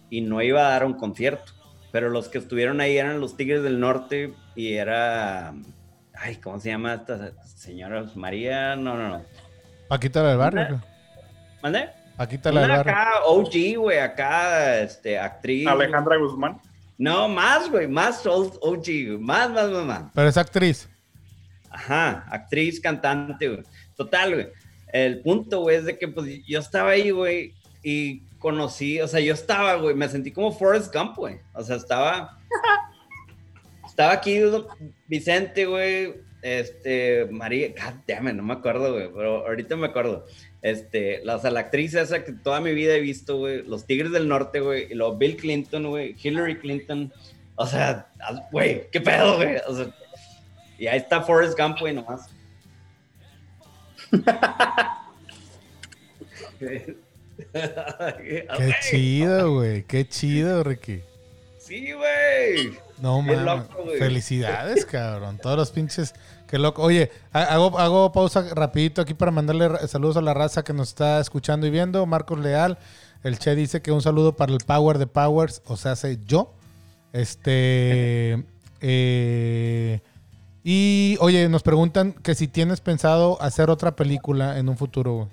y no iba a dar un concierto. Pero los que estuvieron ahí eran los Tigres del Norte y era. Ay, ¿cómo se llama esta señora? María. No, no, no. Paquita del barrio. ¿Mande? Paquita del barrio. Acá, OG, güey, acá, este, actriz. Alejandra Guzmán. No, más, güey, más OG, más, más, más, más. Pero es actriz. Ajá, actriz, cantante, güey. Total, güey. El punto, güey, es de que pues yo estaba ahí, güey, y conocí, o sea, yo estaba, güey, me sentí como Forrest Gump, güey. O sea, estaba. estaba aquí Vicente, güey. Este, María, god no me acuerdo, güey, pero ahorita me acuerdo. Este, la, o sea, la actriz esa que toda mi vida he visto, güey, los Tigres del Norte, güey, y luego Bill Clinton, güey, Hillary Clinton, o sea, güey, qué pedo, güey, o sea, y ahí está Forrest Gump, güey, nomás. Qué chido, güey. Qué chido, Ricky. Sí, güey. No, mames. Felicidades, cabrón. Todos los pinches. Qué loco. Oye, hago, hago pausa rapidito aquí para mandarle saludos a la raza que nos está escuchando y viendo. Marcos Leal. El Che dice que un saludo para el Power de Powers, o sea, sé yo. Este. Eh, y, oye, nos preguntan que si tienes pensado hacer otra película en un futuro, güey.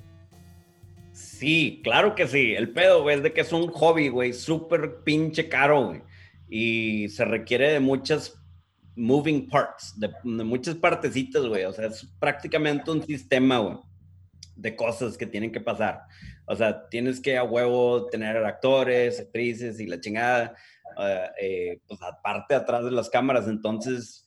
Sí, claro que sí. El pedo, güey, es de que es un hobby, güey, súper pinche caro, güey. Y se requiere de muchas moving parts, de, muchas partecitas, güey. O sea, es prácticamente un sistema, güey, de cosas que tienen que pasar. O sea, tienes que a huevo tener actores, actrices y la chingada, eh, eh, pues aparte atrás de las cámaras. Entonces...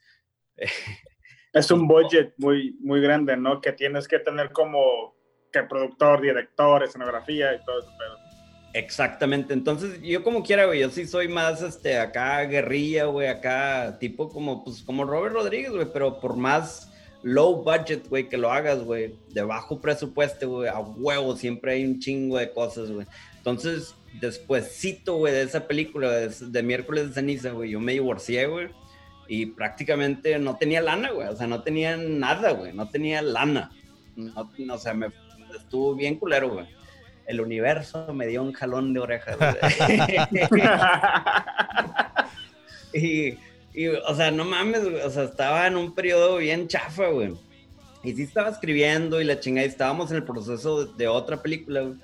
es un budget muy, muy grande, ¿no? Que tienes que tener como productor, director, escenografía y todo eso. Exactamente, entonces yo como quiera, güey, yo sí soy más, este, acá guerrilla, güey, acá tipo como, pues, como Robert Rodríguez, güey, pero por más low budget, güey, que lo hagas, güey, de bajo presupuesto, güey, a huevo, siempre hay un chingo de cosas, güey. Entonces, despuésito, güey, de esa película, de, de Miércoles de Ceniza, güey, yo me divorcié, güey, y prácticamente no tenía lana, güey, o sea, no tenía nada, güey, no tenía lana. No, no, o sea, me estuvo bien culero, güey. El universo me dio un jalón de orejas. y, y, o sea, no mames, güey. O sea, estaba en un periodo bien chafa, güey. Y sí estaba escribiendo y la chingada, y estábamos en el proceso de, otra película, güey.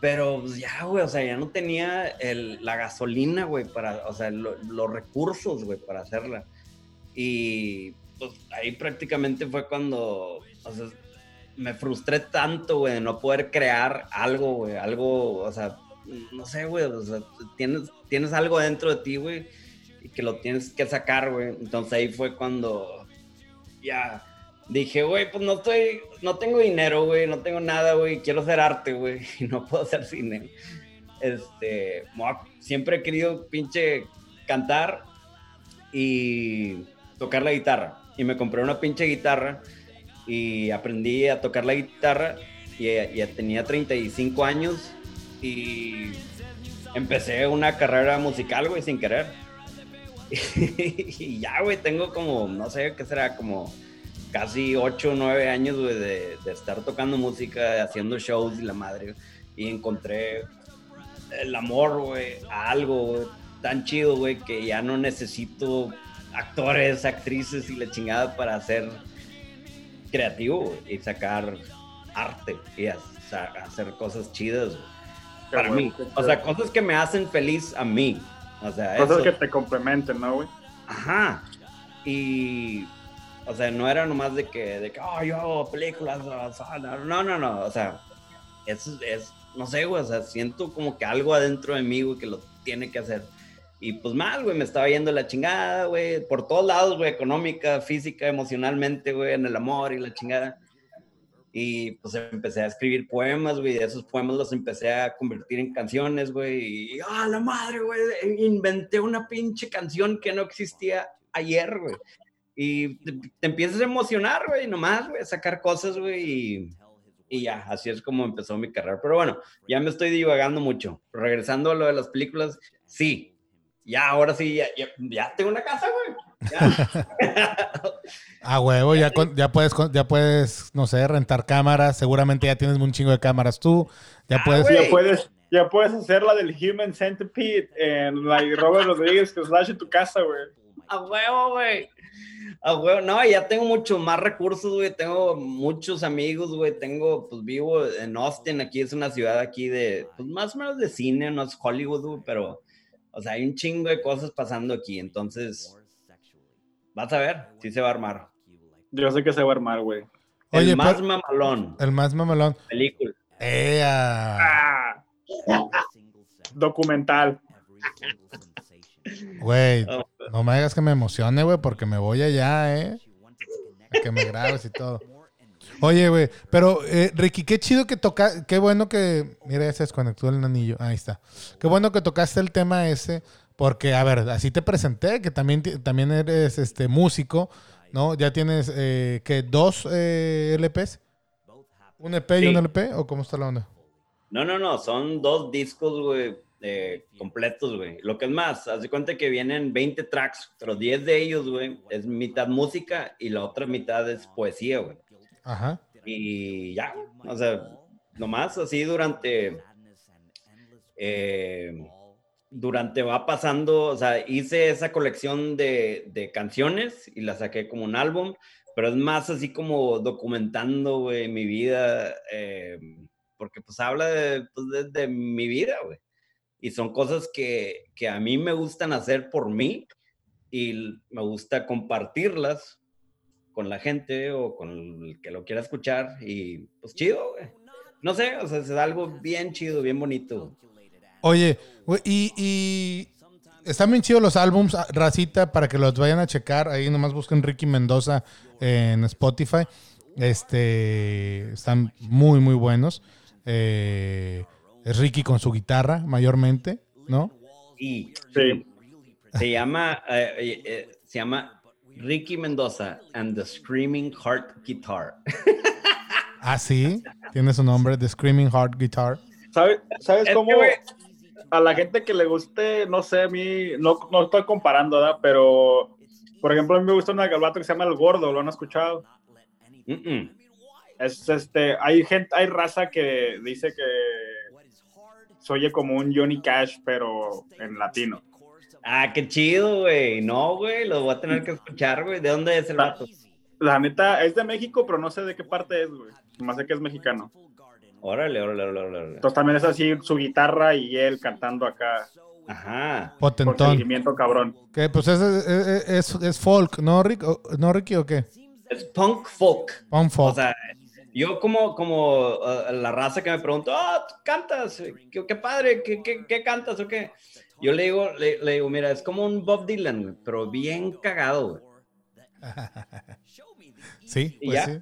Pero pues, ya, güey, o sea, ya no tenía el, la gasolina, güey, para, o sea, los recursos, güey, para hacerla. Y pues ahí prácticamente fue cuando, o sea, me frustré tanto, güey, de no poder crear algo, güey, algo, o sea, no sé, güey, o sea, tienes, tienes algo dentro de ti, güey, y que lo tienes que sacar, güey. Entonces ahí fue cuando ya dije, güey, pues no estoy, no tengo dinero, güey, no tengo nada, güey, quiero hacer arte, güey, y no puedo hacer cine. Este, siempre he querido pinche cantar y tocar la guitarra. Y me compré una pinche guitarra y aprendí a tocar la guitarra y ya tenía 35 años y empecé una carrera musical, güey, sin querer. y ya, güey, tengo como, no sé qué será, como casi 8 o 9 años, güey, de, estar tocando música, haciendo shows y la madre. Y encontré el amor, güey, a algo tan chido, güey, que ya no necesito actores, actrices y la chingada para hacer creativo y sacar arte y hacer cosas chidas para mí. O sea, cosas que me hacen feliz a mí. O sea, cosas que te complementen, ¿no, güey? Ajá. Y, o sea, no era nomás de que, de que, oh, yo hago películas, no, no, no, o sea, es, es, no sé, güey, o sea, siento como que algo adentro de mí, güey, que lo tiene que hacer. Y pues mal, güey, me estaba yendo la chingada, güey, por todos lados, güey, económica, física, emocionalmente, güey, en el amor y la chingada. Y pues empecé a escribir poemas, güey, de esos poemas los empecé a convertir en canciones, güey. Y, ah, la madre, güey, inventé una pinche canción que no existía ayer, güey. Y te, empiezas a emocionar, güey, nomás, güey, a sacar cosas, güey. Y, y ya, así es como empezó mi carrera. Pero bueno, ya me estoy divagando mucho. Regresando a lo de las películas, sí, ya, ahora sí, ya, ya, ya tengo una casa, güey. ah, huevo, ya, ya, puedes, ya puedes, no sé, rentar cámaras. Seguramente ya tienes un chingo de cámaras tú. Ya ah, puedes. ya puedes. Ya puedes hacer la del Human Centipede en la Robert Rodríguez que slash en tu casa, güey. A huevo, güey. A huevo. No, ya tengo mucho más recursos, güey. Tengo muchos amigos, güey. Tengo, pues vivo en Austin. Aquí es una ciudad aquí de, pues más o menos de cine, no es Hollywood, güey, pero, o sea, hay un chingo de cosas pasando aquí. Entonces, Vas a ver, sí se va a armar. Yo sé que se va a armar, güey. El más mamalón. El más mamalón. Película. Ah. Documental. Güey, no me hagas que me emocione, güey, porque me voy allá, ¿eh? A que me grabes y todo. Oye, güey, pero eh, Ricky, qué chido que toca, qué bueno que, mira, ya se desconectó el anillo, ahí está. Qué bueno que tocaste el tema ese, porque, a ver, así te presenté, que también, también eres este músico, ¿no? Ya tienes, eh, ¿qué? ¿Dos eh, LPs? ¿Un EP y un LP? ¿O cómo está la onda? No, no, no, son dos discos, güey, eh, completos, güey. Lo que es más, haz de cuenta que vienen 20 tracks, pero 10 de ellos, güey, es mitad música y la otra mitad es poesía, güey. Ajá. Y ya, o sea, nomás así durante... Eh, durante va pasando, o sea, hice esa colección de, canciones y la saqué como un álbum, pero es más así como documentando, güey, mi vida, eh, porque pues habla pues, de, mi vida, güey. Y son cosas que, que, a mí me gustan hacer por mí y me gusta compartirlas con la gente o con el que lo quiera escuchar y pues chido, güey. No sé, o sea, es algo bien chido, bien bonito. Oye, y, están bien chidos los álbums, ah, racita, para que los vayan a checar. Ahí nomás busquen Ricky Mendoza en Spotify. Este, están muy, muy buenos. Eh, es Ricky con su guitarra, mayormente, ¿no? Y sí. se llama, eh, eh, se llama Ricky Mendoza and the Screaming Heart Guitar. ah, sí, tiene su nombre, The Screaming Heart Guitar. ¿Sabes, ¿sabes cómo? a la gente que le guste, no sé, a mí, no, no estoy comparando, ¿verdad? Pero, por ejemplo, a mí me gusta una galvato que se llama El Gordo, ¿lo han escuchado? Es este, hay gente, hay raza que dice que se oye como un Johnny Cash, pero en latino. Ah, qué chido, güey. No, güey, lo voy a tener que escuchar, güey. ¿De dónde es el vato? La neta, es de México, pero no sé de qué parte es, güey. Más sé que es mexicano. Órale, órale, órale, Entonces también es así su guitarra y él cantando acá. Ajá. Potentón. seguimiento cabrón. Que pues es, es, es, folk, ¿no, Rick? ¿no, Ricky, o qué? Es punk folk. Punk folk. O sea, yo como, como uh, la raza que me pregunta, ah, cantas, qué, padre, ¿Qué, ¿Qué, cantas o qué? Yo le digo, le, digo, mira, es como un Bob Dylan, pero bien cagado, güey. sí, pues ya, sí.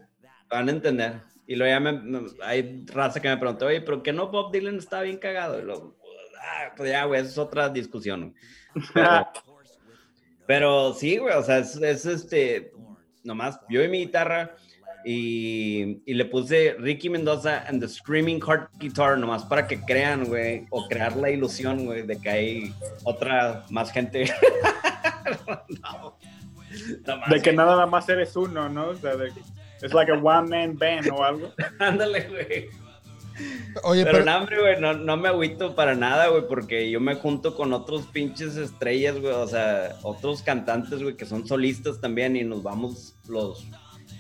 Van a entender. Y luego ya me, hay raza que me preguntó, oye, ¿pero qué no Bob Dylan está bien cagado? Y lo, ah, pues ya, güey, es otra discusión. Pero, sí, güey, o sea, es, este, nomás, yo y mi guitarra y, y, le puse Ricky Mendoza and the Screaming Heart Guitar, nomás para que crean, güey, o crear la ilusión, güey, de que hay otra, más gente. de que nada más eres uno, ¿no? O sea, de es like a one man band o algo. Ándale, güey. Oye, pero, pero... hambre, güey, no, no, me agüito para nada, güey, porque yo me junto con otros pinches estrellas, güey, o sea, otros cantantes, güey, que son solistas también y nos vamos los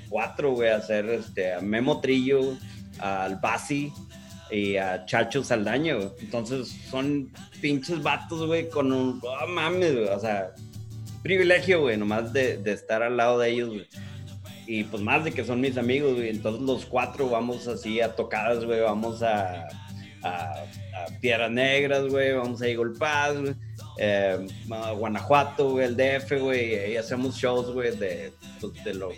cuatro, güey, a hacer, este, a Memo Trillo, al Basi y a Chacho Saldaña, güey. Entonces son pinches vatos, güey, con un, oh, mames, güey, o sea, privilegio, güey, nomás de, de estar al lado de ellos, güey y pues más de que son mis amigos, güey. Entonces los cuatro vamos así a tocadas, güey. Vamos a, a, Piedras Negras, güey. Vamos a Eagle Pass, güey. Eh, Guanajuato, güey, el DF, güey. Y hacemos shows, güey, de, de, lo,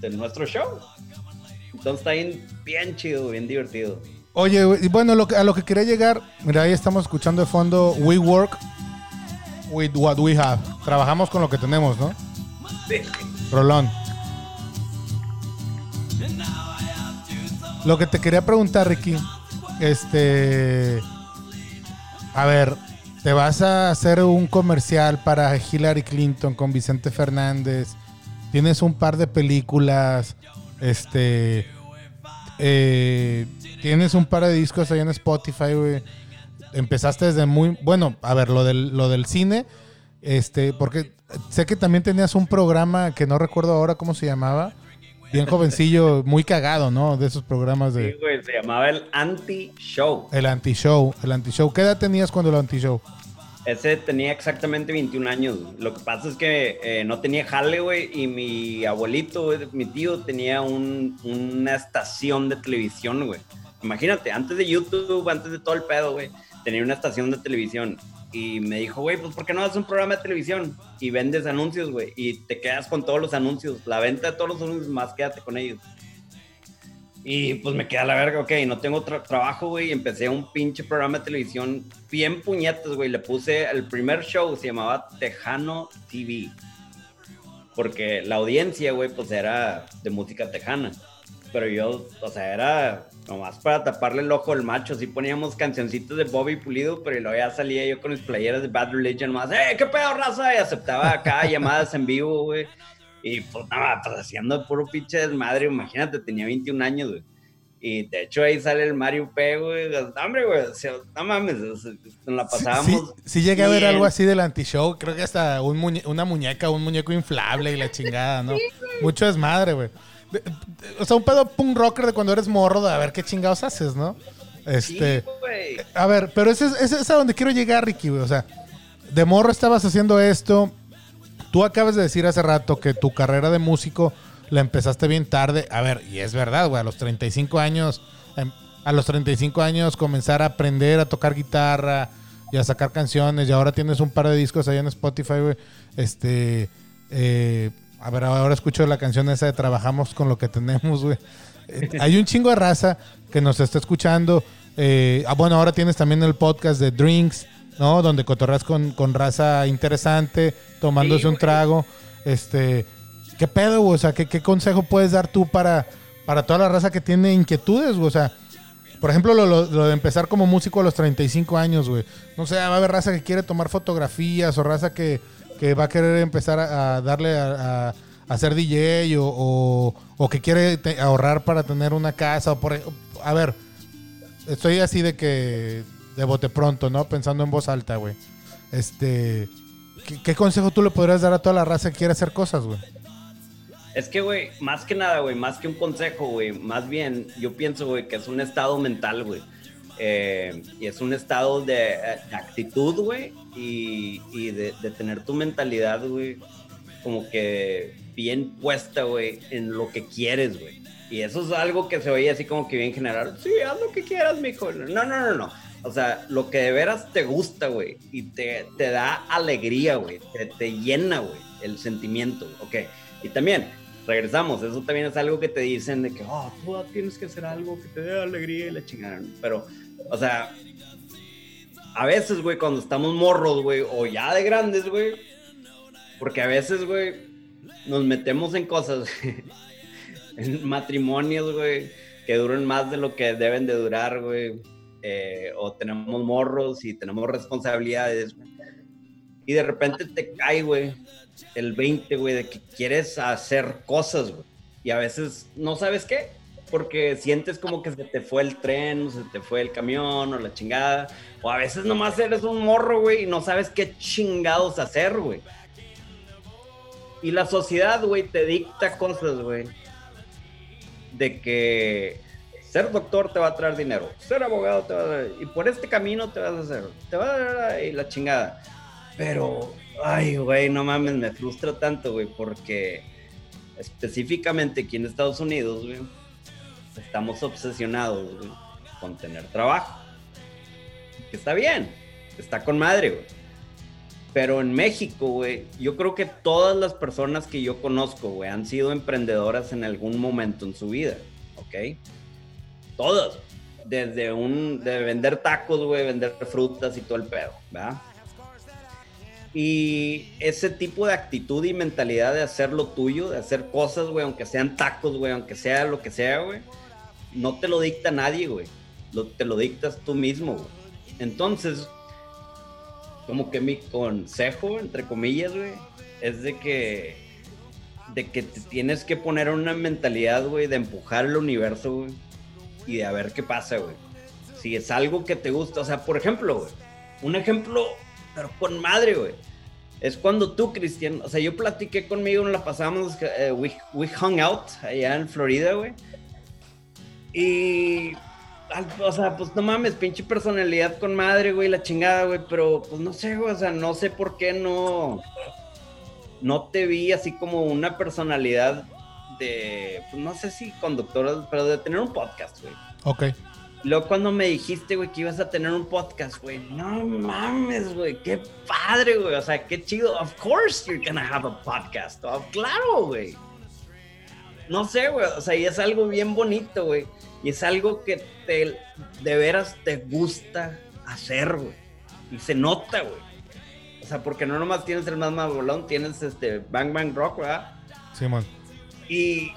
de nuestro show. Entonces está bien, bien chido, bien divertido. Oye, y bueno, lo a lo que quería llegar, mira, ahí estamos escuchando de fondo We Work with What We Have. Trabajamos con lo que tenemos, ¿no? Sí. Rolón. Lo que te quería preguntar, Ricky, este. A ver, te vas a hacer un comercial para Hillary Clinton con Vicente Fernández. Tienes un par de películas. Este. eh, tienes un par de discos ahí en Spotify. Empezaste desde muy. Bueno, a ver, lo del, lo del cine. Este, porque sé que también tenías un programa que no recuerdo ahora cómo se llamaba. Bien jovencillo, muy cagado, ¿no? De esos programas de. Sí, güey, se llamaba el Anti-Show. El anti-show, el anti-show. ¿Qué edad tenías cuando el anti-show? Ese tenía exactamente 21 años. Lo que pasa es que eh, no tenía jale, güey, y mi abuelito, güey, mi tío, tenía un- una estación de televisión, güey. Imagínate, antes de YouTube, antes de todo el pedo, güey, tenía una estación de televisión. Y me dijo, güey, pues ¿por qué no haces un programa de televisión? Y vendes anuncios, güey, y te quedas con todos los anuncios. La venta de todos los anuncios, más quédate con ellos. Y pues me queda la verga, ok, no tengo tra- trabajo, güey. Empecé un pinche programa de televisión bien puñetas, güey. Le puse el primer show, se llamaba Tejano TV. Porque la audiencia, güey, pues era de música tejana. Pero yo, o sea, era nomás para taparle el ojo al macho. Así poníamos cancioncitos de Bobby Pulido, pero luego ya salía yo con mis playeras de Bad Religion más, ¡eh, qué pedo, raza! Y aceptaba acá llamadas en vivo, güey. Y pues nada, pues haciendo puro pinche desmadre, imagínate, tenía 21 años, güey. Y de hecho ahí sale el Mario P, güey. Hombre, güey, o sea, no mames, o sea, nos la Sí, pasábamos. sí llegué a ver algo así del anti-show. Creo que hasta un muñe- una muñeca, un muñeco inflable y la chingada, ¿no? Mucho desmadre, güey. De- de- O sea, un pedo punk rocker de cuando eres morro, de a ver qué chingados haces, ¿no? Este. Sí. A ver, pero ese, es- ese es a donde quiero llegar, Ricky, güey. O sea, de morro estabas haciendo esto. Tú acabas de decir hace rato que tu carrera de músico la empezaste bien tarde. A ver, y es verdad, güey. A los 35 años, em, a los 35 años comenzar a aprender a tocar guitarra y a sacar canciones. Y ahora tienes un par de discos ahí en Spotify, güey. Este. eh, a ver, ahora escucho la canción esa de Trabajamos con lo que tenemos, güey. Eh, Hay un chingo de raza que nos está escuchando. Eh, ah, bueno, ahora tienes también el podcast de Drinks, ¿no? Donde cotorras con, con raza interesante, tomándose Sí, un trago. Este, ¿qué pedo, güey? O sea, ¿qué, qué consejo puedes dar tú para, para toda la raza que tiene inquietudes, güey? O sea, por ejemplo, lo, lo- lo de empezar como músico a los 35 años, güey. No sé, va a haber raza que quiere tomar fotografías o raza que, que va a querer empezar a, darle a, a- a ser DJ o, o- que quiere ahorrar para tener una casa. O por, a ver, estoy así de que de bote pronto, ¿no? Pensando en voz alta, güey. Este, ¿qué, qué consejo tú le podrías dar a toda la raza que quiere hacer cosas, güey? Es que, güey, más que nada, güey, más que un consejo, güey, más bien yo pienso, güey, que es un estado mental, güey. Eh, y es un estado de, actitud, güey, y, y de, tener tu mentalidad, güey, como que bien puesta, güey, en lo que quieres, güey. Y eso es algo que se oye así como que bien general. Sí, haz lo que quieras, mijo. No, no, no, no. O sea, lo que de veras te gusta, güey, y te, te da alegría, güey, te, te llena, güey, el sentimiento, ok. Y también, regresamos, eso también es algo que te dicen de que, oh, tú tienes que hacer algo que te dé alegría y la chingada. Pero, o sea, a veces, güey, cuando estamos morros, güey, o ya de grandes, güey, porque a veces, güey, nos metemos en cosas, en matrimonios, güey, que duran más de lo que deben de durar, güey. eh, o tenemos morros y tenemos responsabilidades. Y de repente te cae, güey, el 20, güey, de que quieres hacer cosas, güey. Y a veces no sabes qué, porque sientes como que se te fue el tren, o se te fue el camión, o la chingada. O a veces nomás eres un morro, güey, y no sabes qué chingados hacer, güey. Y la sociedad, güey, te dicta cosas, güey. De que ser doctor te va a traer dinero, ser abogado te va a traer, y por este camino te vas a hacer, te va a dar y la chingada. Pero, ay, güey, no mames, me frustra tanto, güey, porque específicamente aquí en Estados Unidos, güey, estamos obsesionados, güey, con tener trabajo. Que está bien, está con madre, güey. Pero en México, güey, yo creo que todas las personas que yo conozco, güey, han sido emprendedoras en algún momento en su vida, ¿ok? Todas. Desde un, de vender tacos, güey, vender frutas y todo el pedo, ¿verdad? Y ese tipo de actitud y mentalidad de hacer lo tuyo, de hacer cosas, güey, aunque sean tacos, güey, aunque sea lo que sea, güey, no te lo dicta nadie, güey. Lo, te lo dictas tú mismo, güey. Entonces, como que mi consejo, entre comillas, güey, es de que, de que te tienes que poner una mentalidad, güey, de empujar el universo, güey, y de a ver qué pasa, güey. Si es algo que te gusta, o sea, por ejemplo, güey, un ejemplo, pero con madre, güey. Es cuando tú, Cristian, o sea, yo platiqué conmigo, la pasamos, eh, we, we hung out allá en Florida, güey. Y o sea, pues no mames, pinche personalidad con madre, güey, la chingada, güey, pero pues no sé, güey, o sea, no sé por qué no, no te vi así como una personalidad de, pues no sé si conductora, pero de tener un podcast, güey. Ok. Luego cuando me dijiste, güey, que ibas a tener un podcast, güey, no mames, güey, qué padre, güey, o sea, qué chido. Of course you're gonna have a podcast. Oh, claro, güey. No sé, güey, o sea, y es algo bien bonito, güey. Y es algo que te, de veras te gusta hacer, güey. Y se nota, güey. O sea, porque no nomás tienes el más bolón, tienes este Bang Bang Rock, ¿verdad? Sí, man. Y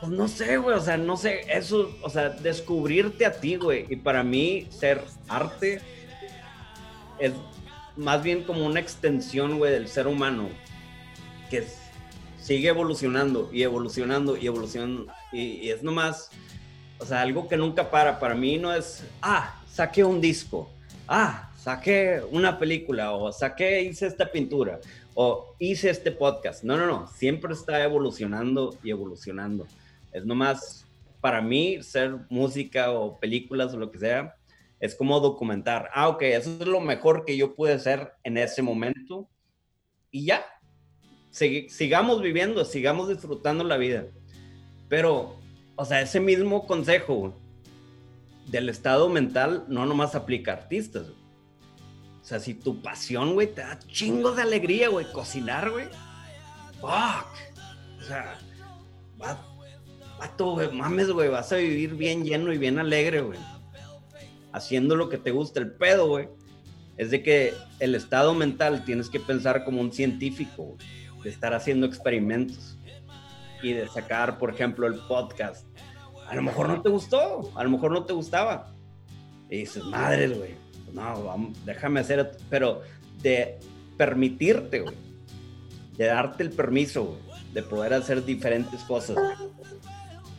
pues no sé, güey, o sea, no sé, eso, o sea, descubrirte a ti, güey. Y para mí, ser arte es más bien como una extensión, güey, del ser humano que sigue evolucionando y evolucionando y evolucionando. Y, y es nomás o sea, algo que nunca para. Para mí no es, ah, saqué un disco. Ah, saqué una película. O saqué, hice esta pintura. O hice este podcast. No, no, no. Siempre está evolucionando y evolucionando. Es nomás, para mí, ser música o películas o lo que sea, es como documentar. Ah, ok, eso es lo mejor que yo pude hacer en ese momento. Y ya. Sigamos viviendo, sigamos disfrutando la vida. Pero o sea, ese mismo consejo del estado mental no nomás aplica a artistas. O sea, si tu pasión, güey, te da chingos de alegría, güey, cocinar, güey. Fuck. O sea, va, güey, mames, güey, vas a vivir bien lleno y bien alegre, güey. Haciendo lo que te gusta. El pedo, güey, es de que el estado mental tienes que pensar como un científico, de estar haciendo experimentos y de sacar, por ejemplo, el podcast. A lo mejor no te gustó, a lo mejor no te gustaba. Y dices, madre, güey, no, déjame hacer, pero de permitirte, güey, de darte el permiso, güey, de poder hacer diferentes cosas,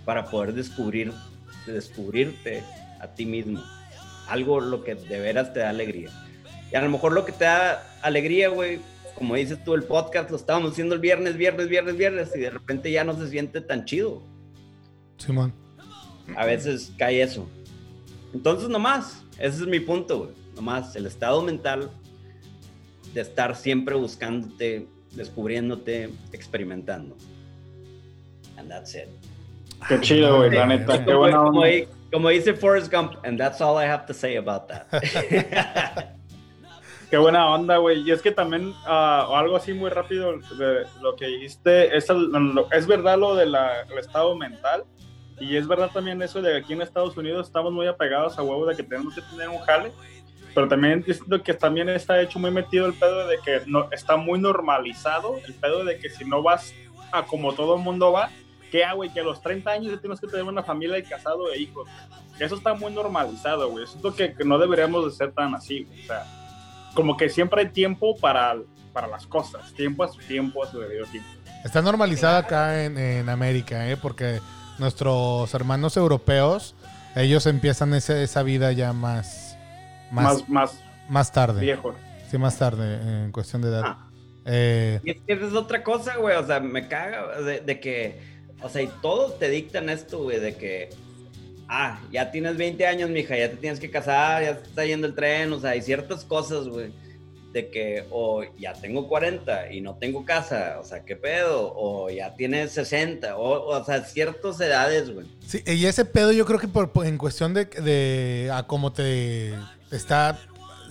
para poder descubrir, descubrirte a ti mismo. Algo lo que de veras te da alegría. Y a lo mejor lo que te da alegría, güey, como dices tú, el podcast lo estábamos haciendo el viernes, viernes, viernes, viernes, y de repente ya no se siente tan chido. Simón. A veces cae eso. Entonces, nomás, ese es mi punto, güey. Nomás, el estado mental de estar siempre buscándote, descubriéndote, experimentando. And that's it. Qué chido, güey, la neta. Qué buena como, como dice Forrest Gump, and that's all I have to say about that. Qué buena onda, güey. Y es que también, uh, algo así muy rápido de lo que dijiste, es, es verdad lo del estado mental. Y es verdad también eso de que aquí en Estados Unidos estamos muy apegados a huevo de que tenemos que tener un jale. Pero también siento que también está hecho muy metido el pedo de que no, está muy normalizado el pedo de que si no vas a como todo el mundo va, ¿qué hago? Y que a los 30 años ya tienes que tener una familia y casado e hijos. Eso está muy normalizado, güey. Siento que, que no deberíamos de ser tan así, o sea como que siempre hay tiempo para, para las cosas, tiempo a su tiempo, a su debido tiempo. Está normalizada acá en, América, ¿eh? porque nuestros hermanos europeos, ellos empiezan esa vida ya más, más, más, más, tarde. Viejo. Sí, más tarde, en cuestión de edad. Ah. Eh, y es que es otra cosa, güey, o sea, me caga de, de que, o sea, y todos te dictan esto, güey, de que ah, ya tienes 20 años, mija, ya te tienes que casar, ya está yendo el tren, o sea, hay ciertas cosas, güey, de que, o ya tengo 40 y no tengo casa, o sea, ¿qué pedo? O ya tienes 60, o, o sea, ciertas edades, güey. Sí, y ese pedo yo creo que por, en cuestión de, de a cómo te, está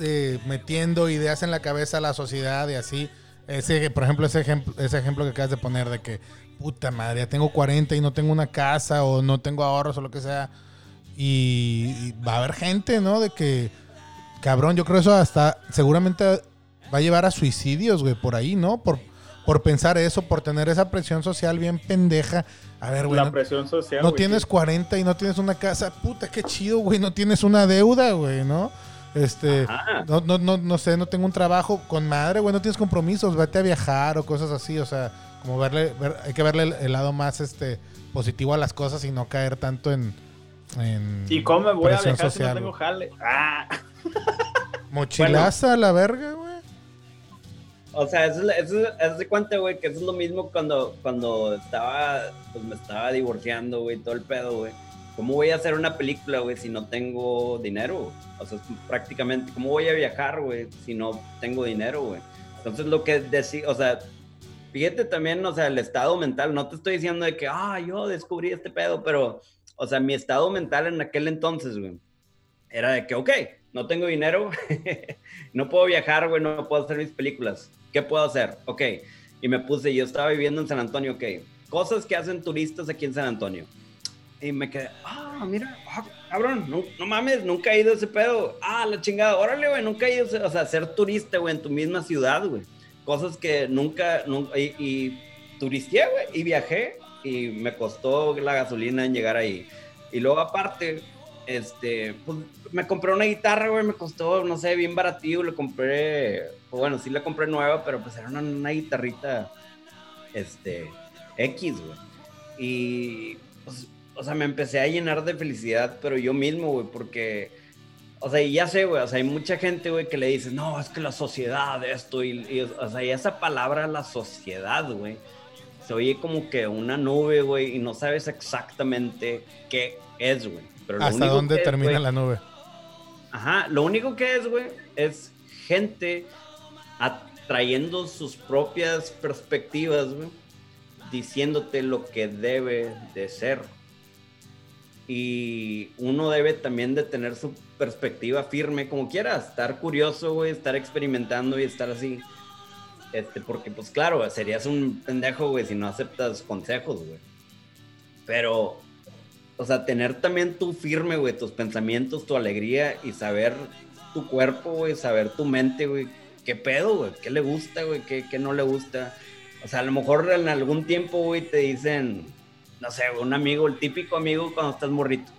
eh, metiendo ideas en la cabeza la sociedad y así, ese, por ejemplo, ese ejemplo, ese ejemplo que acabas de poner de que, puta madre, ya tengo 40 y no tengo una casa o no tengo ahorros o lo que sea y, va a haber gente, ¿no? De que, cabrón, yo creo eso hasta seguramente va a llevar a suicidios, güey, por ahí, ¿no? Por, por pensar eso, por tener esa presión social bien pendeja. A ver, güey. La no- presión social. no güey, tienes sí. 40 y no tienes una casa. Puta, qué chido, güey. No tienes una deuda, güey, ¿no? Este, no, no, no, no sé, no tengo un trabajo con madre, güey. No tienes compromisos, vete a viajar o cosas así. O sea, como verle, ver- hay que verle el, el lado más este positivo a las cosas y no caer tanto en. en ¿Y cómo me voy a presión dejar si no social, tengo jale? Ah, Mochilaza a la verga, güey. O sea, eso, es- eso, es- haz de cuenta, güey, que eso es lo mismo cuando, cuando estaba, pues me estaba divorciando, güey, todo el pedo, güey. ¿Cómo voy a hacer una película, güey, si no tengo dinero? O sea, prácticamente, ¿cómo voy a viajar, güey, si no tengo dinero, güey? Entonces, lo que decía, o sea, fíjate también, o sea, el estado mental, no te estoy diciendo de que, ah, yo descubrí este pedo, pero, o sea, mi estado mental en aquel entonces, güey, era de que, ok, no tengo dinero, no puedo viajar, güey, no puedo hacer mis películas. ¿Qué puedo hacer? Ok. Y me puse, yo estaba viviendo en San Antonio, ok. Cosas que hacen turistas aquí en San Antonio. Y me quedé, ah, mira, ah, cabrón, no, no mames, nunca he ido a ese pedo. Ah, la chingada, órale, güey, nunca he ido, o sea, ser turista, güey, en tu misma ciudad, güey. Cosas que nunca, nunca, y, y güey, y viajé, y me costó la gasolina en llegar ahí. Y luego aparte, este, pues me compré una guitarra, güey, me costó, no sé, bien baratillo, le compré, pues bueno, sí la compré nueva, pero pues era una, una guitarrita, este, X, güey. Y, pues, o sea, me empecé a llenar de felicidad, pero yo mismo, güey, porque, o sea, y ya sé, güey, o sea, hay mucha gente, güey, que le dice, no, es que la sociedad, esto, y, y, o sea, y esa palabra, la sociedad, güey, se oye como que una nube, güey, y no sabes exactamente qué es, güey. Hasta único dónde que es, termina la nube. Ajá, lo único que es, güey, es gente atrayendo sus propias perspectivas, güey, diciéndote lo que debe de ser. Y uno debe también de tener su perspectiva firme, como quiera, estar curioso, güey, estar experimentando y estar así. Este, porque, pues claro, serías un pendejo, güey, si no aceptas consejos, güey. Pero, o sea, tener también tu firme, güey, tus pensamientos, tu alegría y saber tu cuerpo, güey, saber tu mente, güey, qué pedo, güey, qué le gusta, güey, qué, qué no le gusta. O sea, a lo mejor en algún tiempo, güey, te dicen, no sé, un amigo, el típico amigo cuando estás morrito.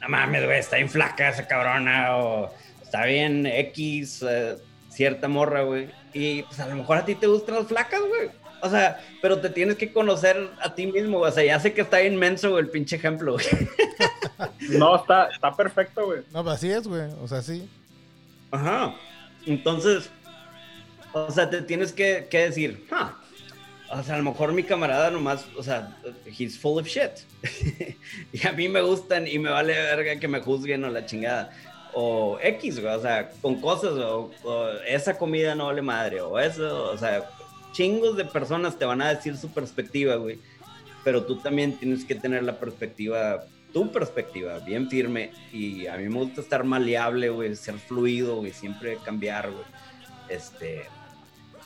No mames, güey, está bien flaca esa cabrona, o está bien X, eh, cierta morra, güey. Y pues a lo mejor a ti te gustan las flacas, güey. O sea, pero te tienes que conocer a ti mismo, güey. O sea, ya sé que está inmenso, güey, el pinche ejemplo, güey. No, está, está perfecto, güey. No, pues así es, güey. O sea, sí. Ajá. Entonces, o sea, te tienes que, que decir, "Ah, o sea, a lo mejor mi camarada nomás, o sea, he's full of shit. y a mí me gustan y me vale verga que me juzguen o la chingada. O X, güey, o sea, con cosas, o, o esa comida no vale madre, o eso, o sea, chingos de personas te van a decir su perspectiva, güey. Pero tú también tienes que tener la perspectiva, tu perspectiva, bien firme. Y a mí me gusta estar maleable, güey, ser fluido, güey, siempre cambiar, güey. Este,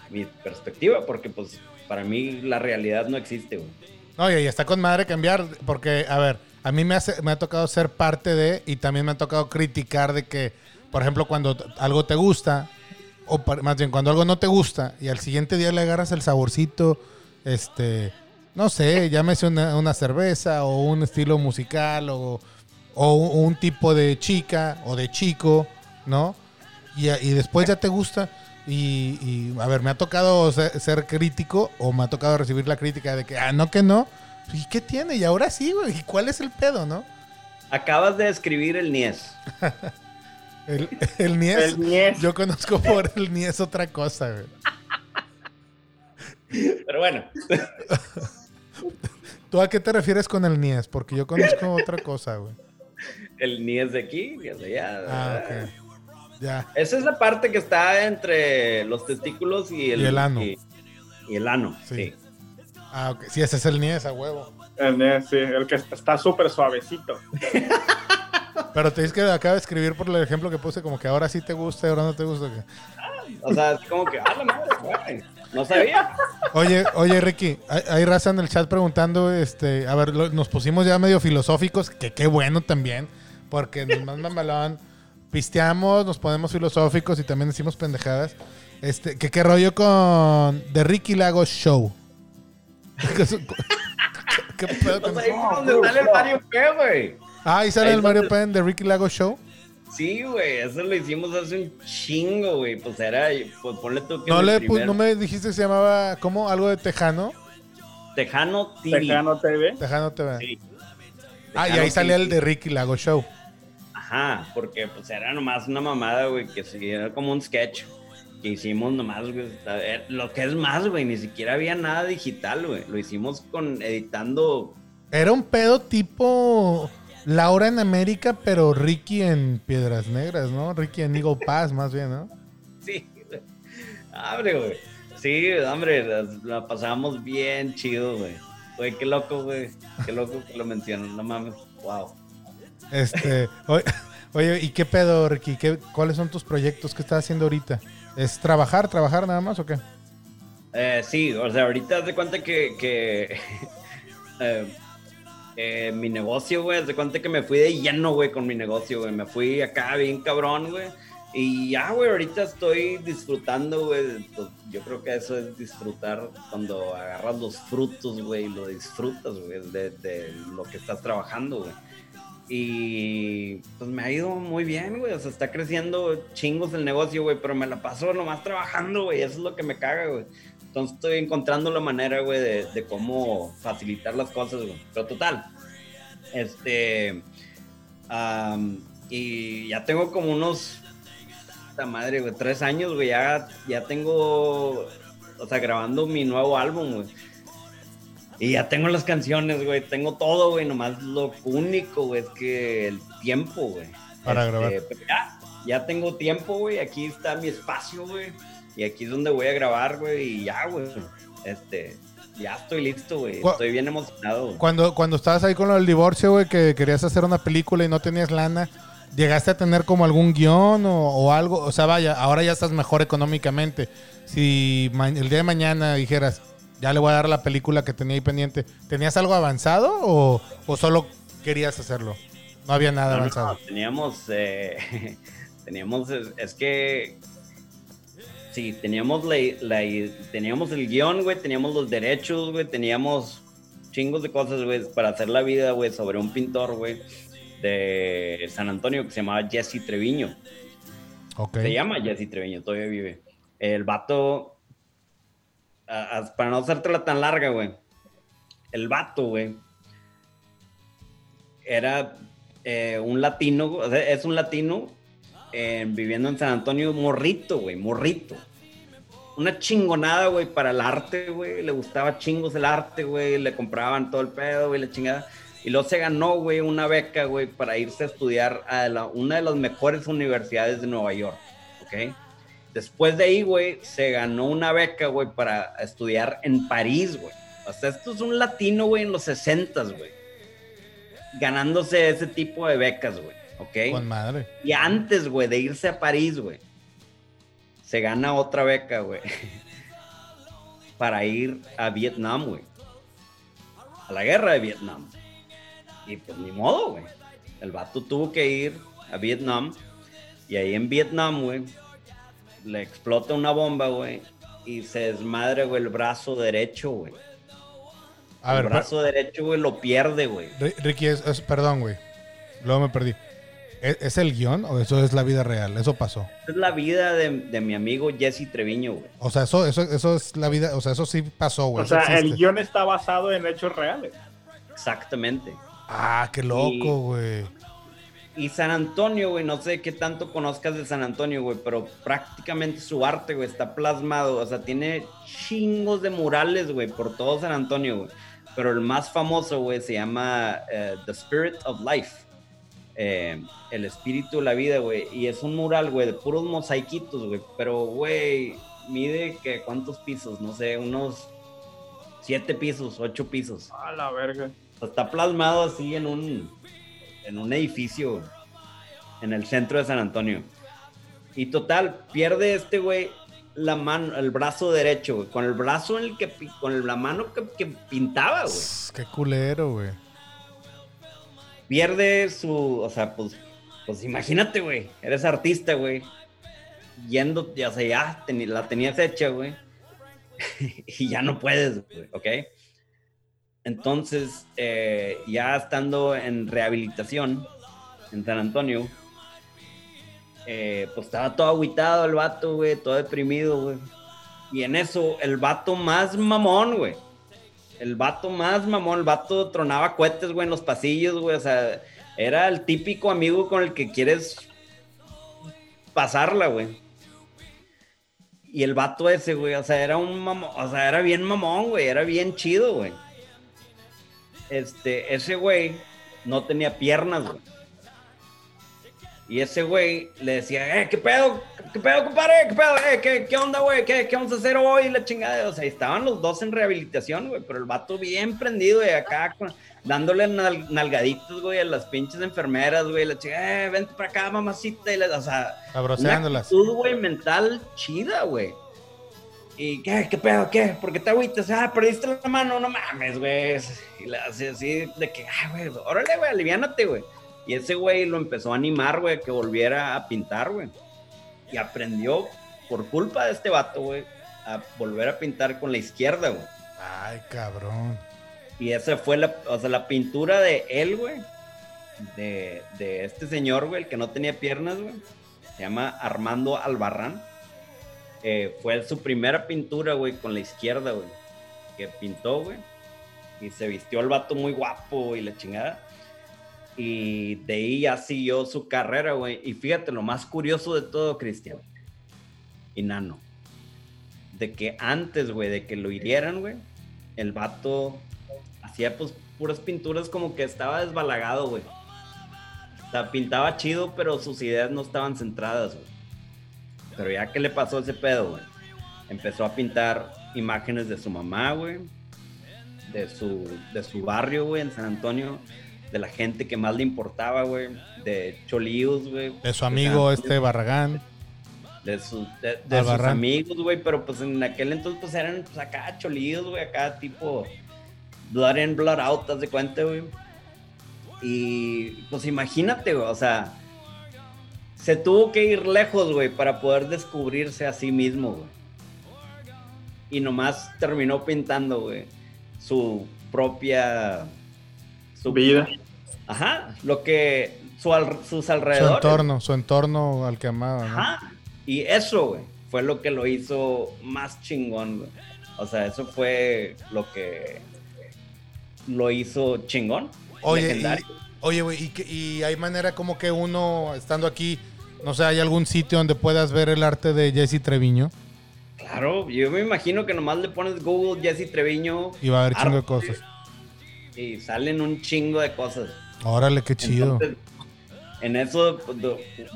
mi perspectiva, porque pues para mí la realidad no existe, güey. Oye, y está con madre cambiar, porque, a ver, a mí me, hace, me ha tocado ser parte de, y también me ha tocado criticar de que, por ejemplo, cuando algo te gusta, o más bien cuando algo no te gusta, y al siguiente día le agarras el saborcito, este, no sé, llámese una, una cerveza, o un estilo musical, o, o un tipo de chica, o de chico, ¿no? Y, y después ya te gusta. Y, y, a ver, me ha tocado ser, ser crítico o me ha tocado recibir la crítica de que, ah, no, que no. ¿Y qué tiene? Y ahora sí, güey. ¿Y cuál es el pedo, no? Acabas de escribir el Nies. El, el Nies. El Nies. Yo conozco por el Nies otra cosa, güey. Pero bueno, ¿Tú a qué te refieres con el Nies? Porque yo conozco otra cosa, güey. el Nies de aquí de allá. Ah, ok. Ya. Esa es la parte que está entre los testículos y el, Y el ano. Y, y el ano, Sí. sí. Ah, ok. Sí, ese es el Nies, a huevo. El, de- sí, el que está súper suavecito. Pero te dices que acaba de escribir por el ejemplo que puse, como que ahora sí te gusta y ahora no te gusta. O sea, así como que, ah, la madre, güey. No sabía. Oye, oye, Ricky, hay, hay raza en el chat preguntando, este, a ver, lo- nos pusimos ya medio filosóficos, que qué bueno también, porque nos más mamalón pisteamos, nos ponemos filosóficos y también decimos pendejadas. Este, ¿qué, qué rollo con The Ricky Lagos Show? ¿Qué, qué pedo con Pues ahí eso? fue donde sale el Mario P, güey. Ah, ahí sale ahí el Mario donde- Pen de Ricky Lagos Show. Sí, güey, eso lo hicimos hace un chingo, güey. Pues era, pues ponle tú que No, le, pu- primer no me dijiste que se llamaba, ¿cómo? Algo de Tejano. Tejano TV. Tejano TV. Tejano TV. Sí. Ah, y Tejano ahí salía TV. el de Ricky Lagos Show. Ajá, porque pues era nomás una mamada, güey, que sí, era como un sketch que hicimos nomás, güey. eh, Lo que es más, güey, ni siquiera había nada digital, güey. Lo hicimos con editando. Era un pedo tipo Laura en América, pero Ricky en Piedras Negras, ¿no? Ricky en Eagle Pass, más bien, ¿no? Sí, güey. Hombre, güey. Sí, hombre, la, la pasábamos bien chido, güey. Güey, qué loco, güey. Qué loco que lo mencionan, no mames. Wow. Este, oye, ¿y qué pedo, Ricky? ¿Qué, ¿Cuáles son tus proyectos? ¿Qué estás haciendo ahorita? ¿Es trabajar, trabajar nada más o qué? Eh, sí, o sea, ahorita de cuenta que, que eh, eh, mi negocio, güey, de cuenta que me fui de lleno, güey, con mi negocio, güey. Me fui acá bien cabrón, güey. Y ya, güey, ahorita estoy disfrutando, güey. pues, Yo creo que eso es disfrutar cuando agarras los frutos, güey, y lo disfrutas, güey, de, de lo que estás trabajando, güey. Y pues me ha ido muy bien, güey. O sea, está creciendo chingos el negocio, güey, pero me la paso nomás trabajando, güey. Eso es lo que me caga, güey. Entonces estoy encontrando la manera, güey, de, cómo facilitar las cosas, güey. Pero total, este. am, y ya tengo como unos. Esta madre, güey, tres años, güey. Ya, ya tengo. O sea, grabando mi nuevo álbum, güey. Y ya tengo las canciones, güey. Tengo todo, güey. Nomás lo único, güey, es que el tiempo, güey. Para grabar. pero ya, ya tengo tiempo, güey. Aquí está mi espacio, güey. Y aquí es donde voy a grabar, güey. Y ya, güey. Este. Ya estoy listo, güey. Estoy bien emocionado. Cuando, cuando estabas ahí con lo del divorcio, güey, que querías hacer una película y no tenías lana, ¿llegaste a tener como algún guion o, o algo? O sea, vaya, ahora ya estás mejor económicamente. Si el día de mañana dijeras, ya le voy a dar la película que tenía ahí pendiente, ¿tenías algo avanzado o, o solo querías hacerlo? No había nada No, avanzado. no, teníamos, eh, teníamos, es, es que, sí, teníamos la, la- teníamos el guion, güey, teníamos los derechos, güey, teníamos chingos de cosas, güey, para hacer la vida, güey, sobre un pintor, güey, de San Antonio que se llamaba Jesse Treviño. Se llama Jesse Treviño, todavía vive. El vato, para no hacértela tan larga, güey, el vato, güey, era eh, un latino, es un latino eh, viviendo en San Antonio, morrito, güey, morrito. Una chingonada, güey, para el arte, güey. Le gustaba chingos el arte, güey. Le compraban todo el pedo, güey, la chingada. Y luego se ganó, güey, una beca, güey, para irse a estudiar a la- una de las mejores universidades de Nueva York, ¿ok? Después de ahí, güey, se ganó una beca, güey, para estudiar en París, güey. O sea, esto es un latino, güey, en los 60, güey. Ganándose ese tipo de becas, güey, ¿ok? Con madre. Y antes, güey, de irse a París, güey, se gana otra beca, güey, para ir a Vietnam, güey. A la guerra de Vietnam. Y pues ni modo, güey. El vato tuvo que ir a Vietnam. Y ahí en Vietnam, güey, le explota una bomba, güey. Y se desmadre, güey, el brazo derecho, güey. A el ver, brazo derecho, güey, lo pierde, güey. Ri- Ricky, es, es- perdón, güey. Luego me perdí. ¿Es, es el guion o eso es la vida real? Eso pasó. Esa es la vida de, de mi amigo Jesse Treviño, güey. O sea, eso, eso, eso es la vida, o sea, eso sí pasó, güey. O sea, el guion está basado en hechos reales. Exactamente. Ah, qué loco, güey. Y San Antonio, güey, no sé qué tanto conozcas de San Antonio, güey, pero prácticamente su arte, güey, está plasmado. O sea, tiene chingos de murales, güey, por todo San Antonio, güey. Pero el más famoso, güey, se llama eh, The Spirit of Life. Eh, el espíritu de la vida, güey. Y es un mural, güey, de puros mosaiquitos, güey. Pero, güey, mide que cuántos pisos, no sé, unos siete pisos, ocho pisos. A la verga. O sea, está plasmado así en un, en un edificio en el centro de San Antonio. Y total, pierde este güey la mano, el brazo derecho, güey, con el brazo en el que, con la mano que, que pintaba, güey. Qué culero, güey. Pierde su, o sea, pues pues imagínate, güey, eres artista, güey, yendo, ya sea, ya la tenías hecha, güey, y ya no puedes, güey, ¿ok? Entonces, eh, ya estando en rehabilitación en San Antonio, eh, pues estaba todo aguitado el vato, güey, todo deprimido, güey. Y en eso, el vato más mamón, güey. El vato más mamón, el vato tronaba cohetes, güey, en los pasillos, güey. O sea, era el típico amigo con el que quieres pasarla, güey. Y el vato ese, güey, o sea, era un mamón, o sea, era bien mamón, güey, era bien chido, güey. Este, ese güey no tenía piernas, güey. Y ese güey le decía, eh, ¿qué pedo? ¿Qué pedo, compadre? ¿Qué pedo? Eh, ¿qué, ¿qué, onda, güey? ¿Qué, ¿Qué, vamos a hacer hoy? La chingada. O sea, estaban los dos en rehabilitación, güey, pero el vato bien prendido, de acá, dándole nalgaditos, güey, a las pinches enfermeras, güey. La chingada, eh, vente para acá, mamacita. Y o sea, una actitud, güey, mental chida, güey. ¿Y qué, qué pedo? ¿Qué? ¿Por qué te agüitas? Ah, perdiste la mano, no mames, güey. Y le hace así de que, ah, güey, órale, güey, aliviánate, güey. Y ese güey lo empezó a animar, güey, que volviera a pintar, güey. Y aprendió, por culpa de este vato, güey, a volver a pintar con la izquierda, güey. Ay, cabrón. Y esa fue la, o sea, la pintura de él, güey. De, de este señor, güey, el que no tenía piernas, güey. Se llama Armando Albarrán. Eh, fue su primera pintura, güey, con la izquierda, güey. Que pintó, güey. Y se vistió el vato muy guapo y la chingada. Y de ahí ya siguió su carrera, güey. Y fíjate, lo más curioso de todo, Cristian y Nano, de que antes, güey, de que lo hirieran, güey, el vato hacía pues puras pinturas como que estaba desbalagado, güey. O sea, pintaba chido, pero sus ideas no estaban centradas, güey. Pero ya que le pasó ese pedo, güey, empezó a pintar imágenes de su mamá, güey, de su, de su barrio, güey, en San Antonio de la gente que más le importaba, güey, de Cholíos, güey. De su amigo este Barragán. De, su, de, sus amigos, güey, pero pues en aquel entonces pues eran pues acá Cholíos, güey, acá tipo Blood in, Blood out, haz de cuenta, güey. Y pues imagínate, güey, o sea, se tuvo que ir lejos, güey, para poder descubrirse a sí mismo, güey. Y nomás terminó pintando, güey, su propia... Su vida. Ajá, lo que su sus alrededores. Su entorno, su entorno al que amaba. Ajá. Y eso, güey, fue lo que lo hizo más chingón, güey. O sea, eso fue lo que lo hizo chingón. Oye, y, oye, güey, y, y, hay manera como que uno, estando aquí, no sé, ¿hay algún sitio donde puedas ver el arte de Jesse Treviño? Claro, yo me imagino que nomás le pones Google Jesse Treviño. Y va a haber chingo de cosas. Y salen un chingo de cosas. Órale, qué chido. en eso, pues,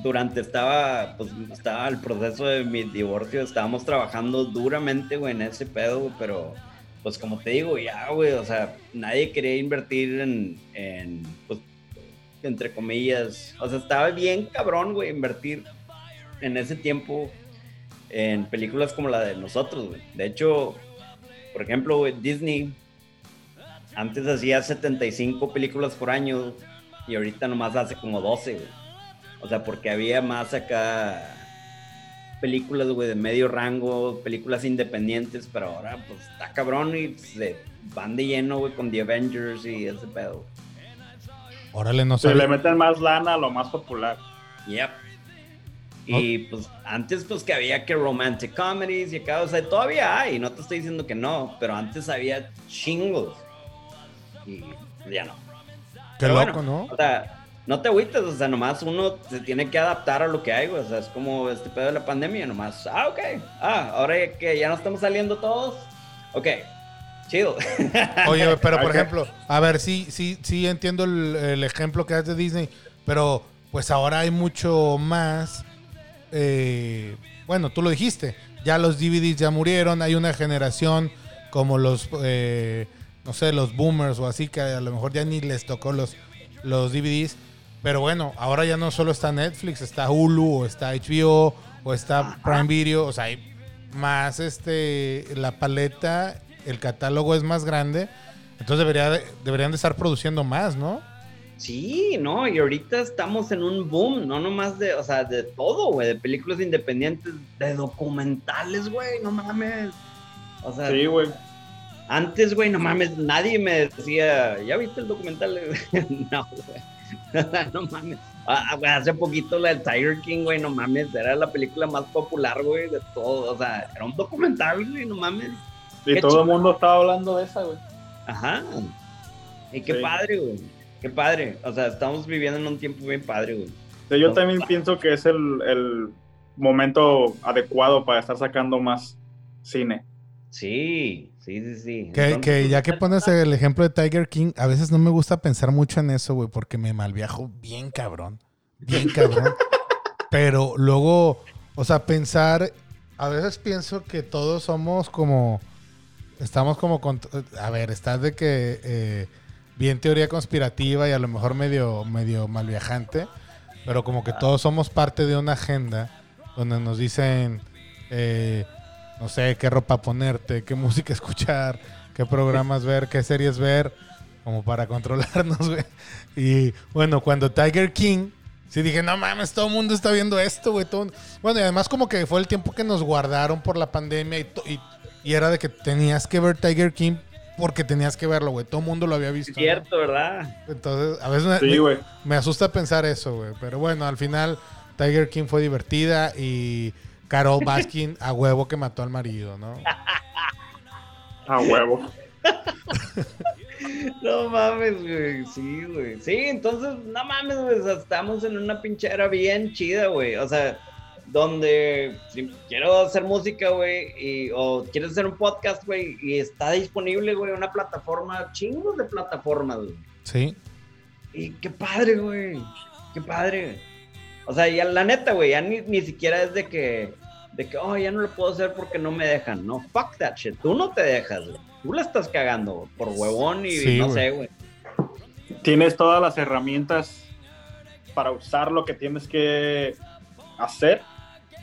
durante estaba, pues, estaba el proceso de mi divorcio, estábamos trabajando duramente, güey, en ese pedo, pero, pues, como te digo, ya, güey, o sea, nadie quería invertir en, en pues, entre comillas, o sea, estaba bien cabrón, güey, invertir en ese tiempo en películas como la de nosotros, güey. De hecho, por ejemplo, Disney antes hacía 75 películas por año y ahorita nomás hace como 12, güey. O sea, porque había más acá películas, güey, de medio rango, películas independientes, pero ahora pues está cabrón y se van de lleno, güey, con The Avengers y ese pedo. Órale, no sé. Se le meten más lana a lo más popular. Yep. Y pues antes pues que había que romantic comedies y acá, o sea, todavía hay, no te estoy diciendo que no, pero antes había chingos y ya no. Qué loco, ¿no? O sea, no te agüites, o sea, nomás uno se tiene que adaptar a lo que hay, güey. O sea, es como este pedo de la pandemia, nomás, ah, ok, ah, ahora que ya no estamos saliendo todos, ok, chido. Oye, pero por ejemplo, a ver, sí, sí, sí entiendo el, ejemplo que haces de Disney, pero pues ahora hay mucho más. Eh, bueno, tú lo dijiste, ya los DVDs ya murieron, hay una generación como los eh, no sé, los boomers o así, que a lo mejor ya ni les tocó los, los DVDs. Pero bueno, ahora ya no solo está Netflix, está Hulu, o está HBO, o está Prime Video, o sea, hay más este, la paleta, el catálogo es más grande, entonces debería, deberían de estar produciendo más, ¿no? Sí, no, y ahorita estamos en un boom, no nomás de, o sea, de todo, güey, de películas independientes, de documentales, güey, no mames. O sea, Sí, güey. antes, güey, no mames, nadie me decía, ¿ya viste el documental? no, güey. no mames. Ah, güey, hace poquito la del Tiger King, güey, no mames, era la película más popular, güey, de todo. O sea, era un documental, güey, no mames. Y Qué todo el mundo estaba hablando de esa, güey. Ajá. Y qué Sí. padre, güey. Qué padre. O sea, estamos viviendo en un tiempo bien padre, güey. Yo también pienso que es el, el momento adecuado para estar sacando más cine. Sí, sí, sí, sí. Que, Entonces, que ya que pues, pones el ejemplo de Tiger King, a veces no me gusta pensar mucho en eso, güey, porque me malviajo bien cabrón. Bien cabrón. Pero luego, o sea, pensar, a veces pienso que todos somos como, estamos como, con, a ver, estás de que eh, bien teoría conspirativa y a lo mejor medio, medio malviajante, pero como que todos somos parte de una agenda donde nos dicen, eh, no sé, qué ropa ponerte, qué música escuchar, qué programas ver, qué series ver, como para controlarnos, güey. Y bueno, cuando Tiger King, sí dije, no mames, todo el mundo está viendo esto, güey. Bueno, y además como que fue el tiempo que nos guardaron por la pandemia y, y, y era de que tenías que ver Tiger King porque tenías que verlo, güey. Todo el mundo lo había visto. Es ¿no? cierto, ¿verdad? Entonces, a veces me, Sí, güey. me asusta pensar eso, güey. Pero bueno, al final Tiger King fue divertida y Carol Baskin a huevo que mató al marido, ¿no? A huevo. No mames, güey. Sí, güey. Sí, entonces, no mames, güey. O sea, estamos en una pinchera bien chida, güey. O sea, donde si quiero hacer música, güey, y- o quieres hacer un podcast, güey, y está disponible, güey, una plataforma, chingos de plataformas, güey. Sí. Y qué padre, güey. Qué padre. O sea, ya la neta, güey, ya ni, ni siquiera es de que, de que, oh, ya no lo puedo hacer porque no me dejan. No, fuck that shit. Tú no te dejas, güey. Tú la estás cagando por huevón y Sí, no sé, güey. Tienes todas las herramientas para usar lo que tienes que hacer.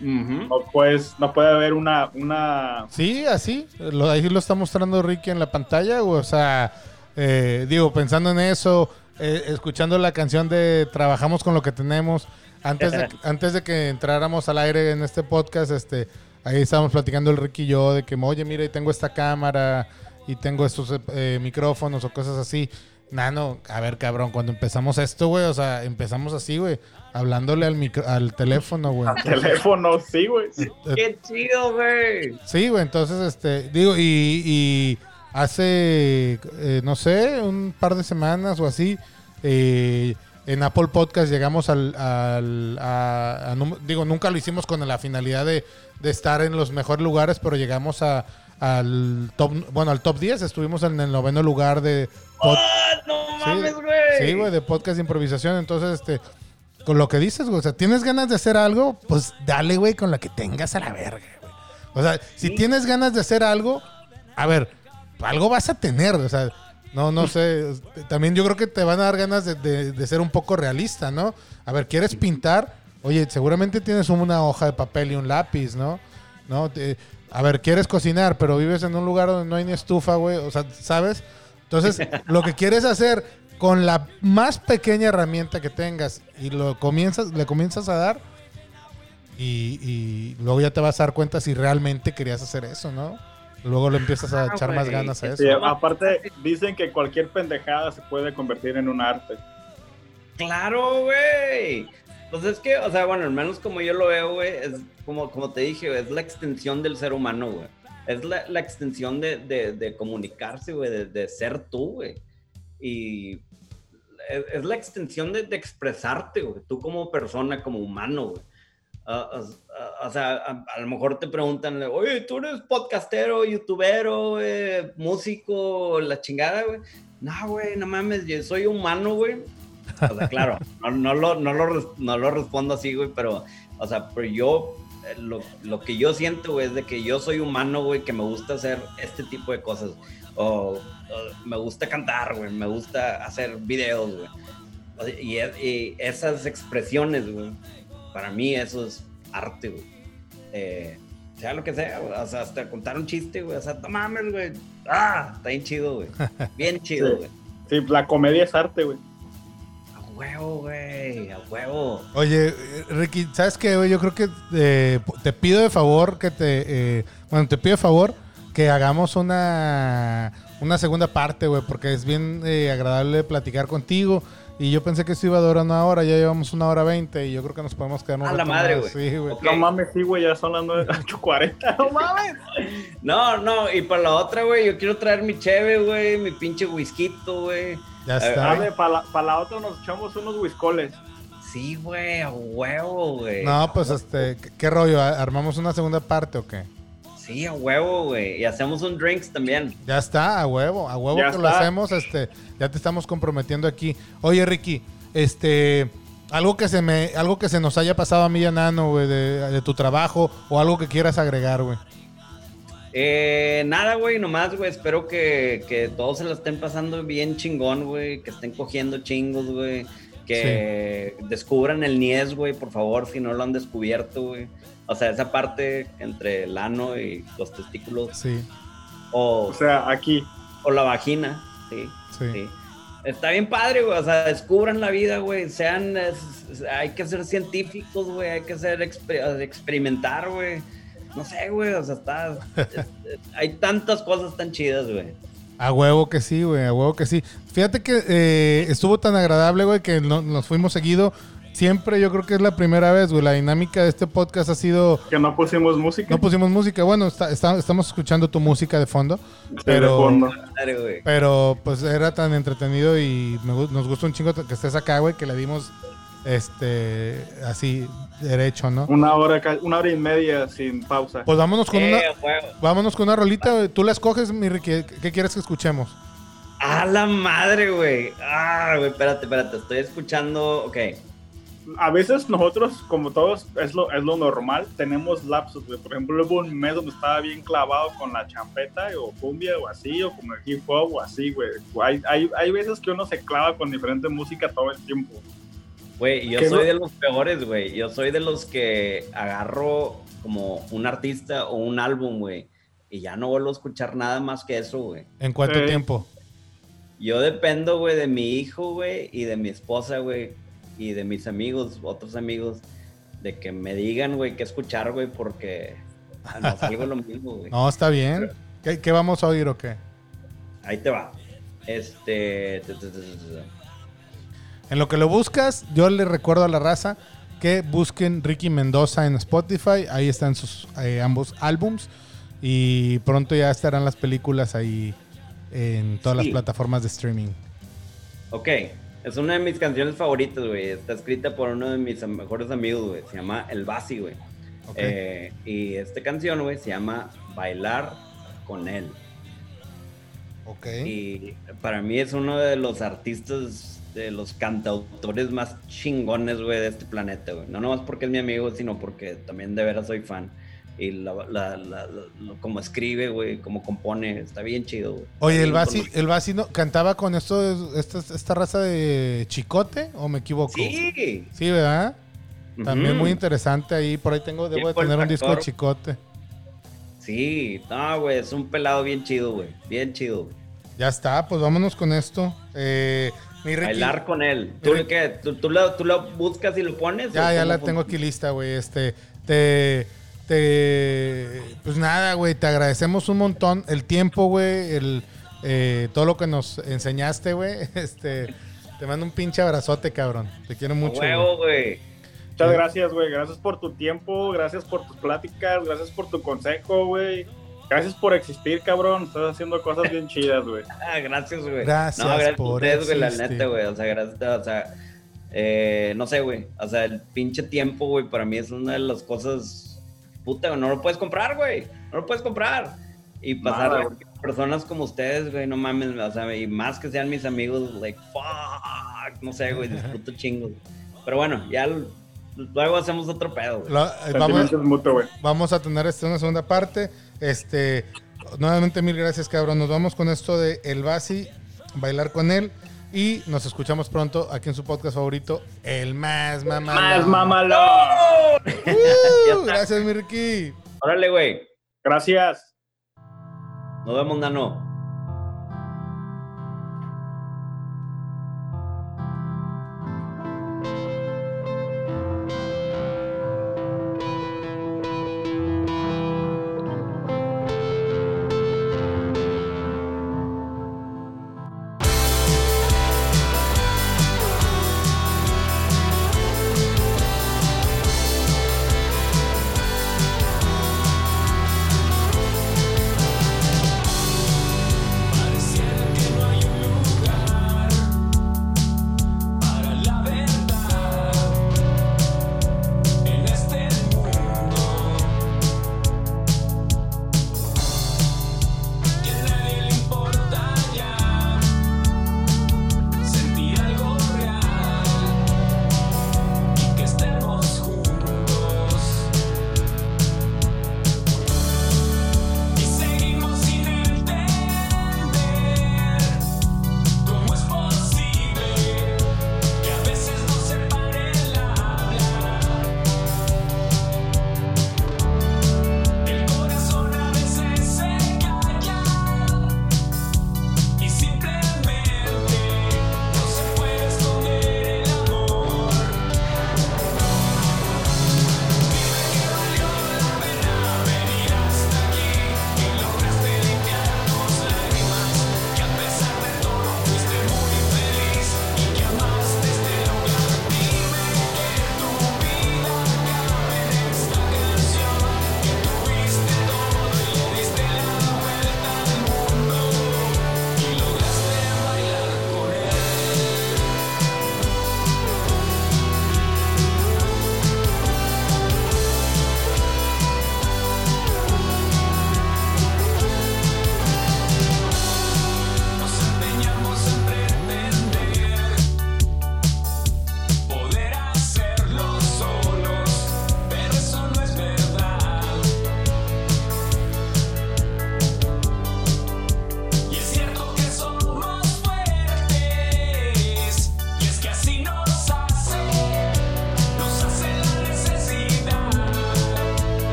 No, puedes, no puede haber una, una Sí, así. Lo, ahí lo está mostrando Ricky en la pantalla. O sea, eh, digo, pensando en eso, eh, escuchando la canción de Trabajamos con lo que tenemos. Antes de, antes de que entráramos al aire en este podcast, este, ahí estábamos platicando el Ricky y yo de que, oye, mira, y tengo esta cámara y tengo estos eh, micrófonos o cosas así. Nano, a ver, cabrón, cuando empezamos esto, güey, o sea, empezamos así, güey, hablándole al, micro- al teléfono, güey. teléfono, sí, güey. Qué chido, güey. Sí, güey, entonces, este, digo, y, y hace, eh, no sé, un par de semanas o así, eh, en Apple Podcast llegamos al, al- a- a num- digo, nunca lo hicimos con la finalidad de, de estar en los mejores lugares, pero llegamos a, al top, bueno, al top 10, estuvimos en el noveno lugar de pod- ¡Ah, no Sí, mames, güey! Sí, güey, de podcast de improvisación. Entonces, este, con lo que dices, güey, o sea, tienes ganas de hacer algo, pues dale, güey, con lo que tengas a la verga, güey. O sea, si Sí. tienes ganas de hacer algo, a ver, algo vas a tener, o sea, no, no sé. También yo creo que te van a dar ganas de, de- de ser un poco realista, ¿no? A ver, ¿quieres pintar? Oye, seguramente tienes una hoja de papel y un lápiz, ¿no? ¿No? Te- a ver, ¿quieres cocinar? Pero vives en un lugar donde no hay ni estufa, güey. O sea, ¿sabes? Entonces, lo que quieres hacer con la más pequeña herramienta que tengas y lo comienzas, le comienzas a dar y, y luego ya te vas a dar cuenta si realmente querías hacer eso, ¿no? Luego le empiezas a Ah, echar más ganas a eso. Sí, aparte, dicen que cualquier pendejada se puede convertir en un arte. Claro, güey. Pues es que, o sea, bueno, al menos como yo lo veo, güey, es como, como te dije, es la extensión del ser humano, güey. Es la, la extensión de, de, de comunicarse, güey, de, de ser tú, güey. Y es, es la extensión de, de expresarte, güey, tú como persona, como humano, güey. Ah, ah, ah, o sea, a, a lo mejor te preguntan, oye, tú eres podcastero, youtubero, güey, músico, la chingada, güey. No, güey, no mames, yo soy humano, güey. O sea, claro, no, no lo, no, lo, no lo respondo así, güey, pero, o sea, pero yo, eh, lo, lo que yo siento, güey, es de que yo soy humano, güey, que me gusta hacer este tipo de cosas. O, o me gusta cantar, güey, me gusta hacer videos, güey. O sea, Y, es- y esas expresiones, güey, para mí eso es arte, güey. Eh, sea lo que sea, güey, o sea, hasta contar un chiste, güey, o sea, no mames, güey. Ah, está bien chido, güey. Bien chido, Sí. güey. Sí, la comedia es arte, güey. huevo, güey, a huevo. Oye, eh, Ricky, ¿sabes qué, güey? Yo creo que eh, te pido de favor que te... eh, bueno, te pido de favor que hagamos una, una segunda parte, güey, porque es bien eh, agradable platicar contigo. Y yo pensé que esto iba a durar una hora, ya llevamos una hora veinte y yo creo que nos podemos quedar un A la madre, güey. Sí, güey. Ok. No mames, sí, güey, ya son las 8.40. No mames. No, no, y para la otra, güey, yo quiero traer mi cheve, güey, mi pinche whisky, güey. Ya Eh, está. Para la, pa' la otra nos echamos unos whiskoles. Sí, güey, a huevo, güey. No, pues este, ¿qué, qué rollo? ¿Armamos una segunda parte o qué? Sí, a huevo, güey. Y hacemos un drinks también. Ya está, a huevo, a huevo Ya que lo hacemos, este, ya te estamos comprometiendo aquí. Oye, Ricky, este, algo que se me, algo que se nos haya pasado a mí y Nano, güey, de, de tu trabajo, o algo que quieras agregar, güey. Eh, nada, güey, nomás, güey, espero que, que todos se la estén pasando bien chingón, güey, que estén cogiendo chingos, güey, que descubran el Nies, güey, por favor, si no lo han descubierto, güey. O sea, esa parte entre el ano y los testículos, Sí, o, O sea, aquí. o la vagina, sí, sí. sí. Está bien padre, güey, o sea, descubran la vida, güey, sean, es- es- hay que ser científicos, güey, hay que ser, exper- experimentar, güey. No sé, güey, o sea, está, hay tantas cosas tan chidas, güey. A huevo que sí, güey, a huevo que sí. Fíjate que eh, estuvo tan agradable, güey, que no- nos fuimos seguido. Siempre yo creo que es la primera vez, güey. La dinámica de este podcast ha sido... Que no pusimos música. No pusimos música. Bueno, está- está- estamos escuchando tu música de fondo. Sí, de pero- fondo. Madre, güey. Pero pues era tan entretenido y me nos gusta un chingo que estés acá, güey, que le dimos este así derecho, ¿no? Una hora, una hora y media sin pausa. Pues vámonos con Eh, una huevo. vámonos con una rolita, güey. tú la escoges, mi Ricky, ¿qué, qué quieres que escuchemos? A la madre, güey. Ah, güey, espérate, espérate, estoy escuchando, ok. A veces nosotros, como todos, es lo, es lo normal, tenemos lapsos, güey. Por ejemplo, hubo un mes donde estaba bien clavado con la champeta o cumbia o así, o con el hip hop o así, güey. Hay, hay, hay veces que uno se clava con diferente música todo el tiempo. Güey, yo ¿Qué soy no? de los peores, güey. Yo soy de los que agarro como un artista o un álbum, güey. Y ya no vuelvo a escuchar nada más que eso, güey. ¿En cuánto Sí. tiempo? Yo dependo, güey, de mi hijo, güey, y de mi esposa, güey, y de mis amigos, otros amigos, de que me digan, güey, qué escuchar, güey, porque no salgo lo mismo, güey. No, está bien. ¿Qué, qué vamos a oír o qué? Ahí te va. Este. En lo que lo buscas, yo le recuerdo a la raza que busquen Ricky Mendoza en Spotify, ahí están sus eh, ambos álbums y pronto ya estarán las películas ahí en todas las plataformas de streaming. Ok, es una de mis canciones favoritas, güey. Está escrita por uno de mis mejores amigos, güey. Se llama El Basi, güey. Eh, y esta canción, güey, se llama Bailar con él. ok. Y para mí es uno de los artistas, de los cantautores más chingones, güey, de este planeta, güey. No nomás porque es mi amigo, sino porque también de veras soy fan. Y la, la, como escribe, güey, como compone, está bien chido, güey. Oye, el Basi, el Basi no, cantaba con esto, esta, esta raza de Chicote o me equivoco? Sí. Sí, ¿verdad? También muy interesante ahí. Por ahí tengo, debo de tener un disco de. Chicote. Sí, no, güey, es un pelado bien chido, güey. Bien chido. güey. Ya está, pues vámonos con esto. Eh, mi Ricky, Bailar con él. ¿Tú, qué? ¿Tú, tú lo, tú lo buscas y lo pones? Ya, ya la tengo aquí lista, güey. Este, te, te, pues nada, güey, te agradecemos un montón el tiempo, güey, el, eh, todo lo que nos enseñaste, güey. Este, te mando un pinche abrazote, cabrón. Te quiero mucho. güey. huevo, güey. Muchas Sí. gracias, güey. Gracias por tu tiempo, gracias por tus pláticas, gracias por tu consejo, güey. Gracias por existir, cabrón. Estás haciendo cosas bien chidas, güey. Ah, gracias, güey. Gracias no, gracias por a ustedes, güey, la neta, güey. O sea, gracias, o sea, eh, no sé, güey. O sea, el pinche tiempo, güey, para mí es una de las cosas, puta, no lo puedes comprar, güey. No lo puedes comprar. Y pasar güey, personas como ustedes, güey, no mames, o sea, y más que sean mis amigos, like, fuck, no sé, güey, disfruto chingos. Pero bueno, ya luego hacemos otro pedo, güey. Lo- eh, vamos, güey. vamos a tener este, una segunda parte. Este, nuevamente mil gracias, cabrón. Nos vamos con esto de El Basi, bailar con él. Y nos escuchamos pronto aquí en su podcast favorito, El Más Mamá. Más mamalón. Está. gracias, mi Ricky. Órale, güey. Gracias. Nos vemos, Nano.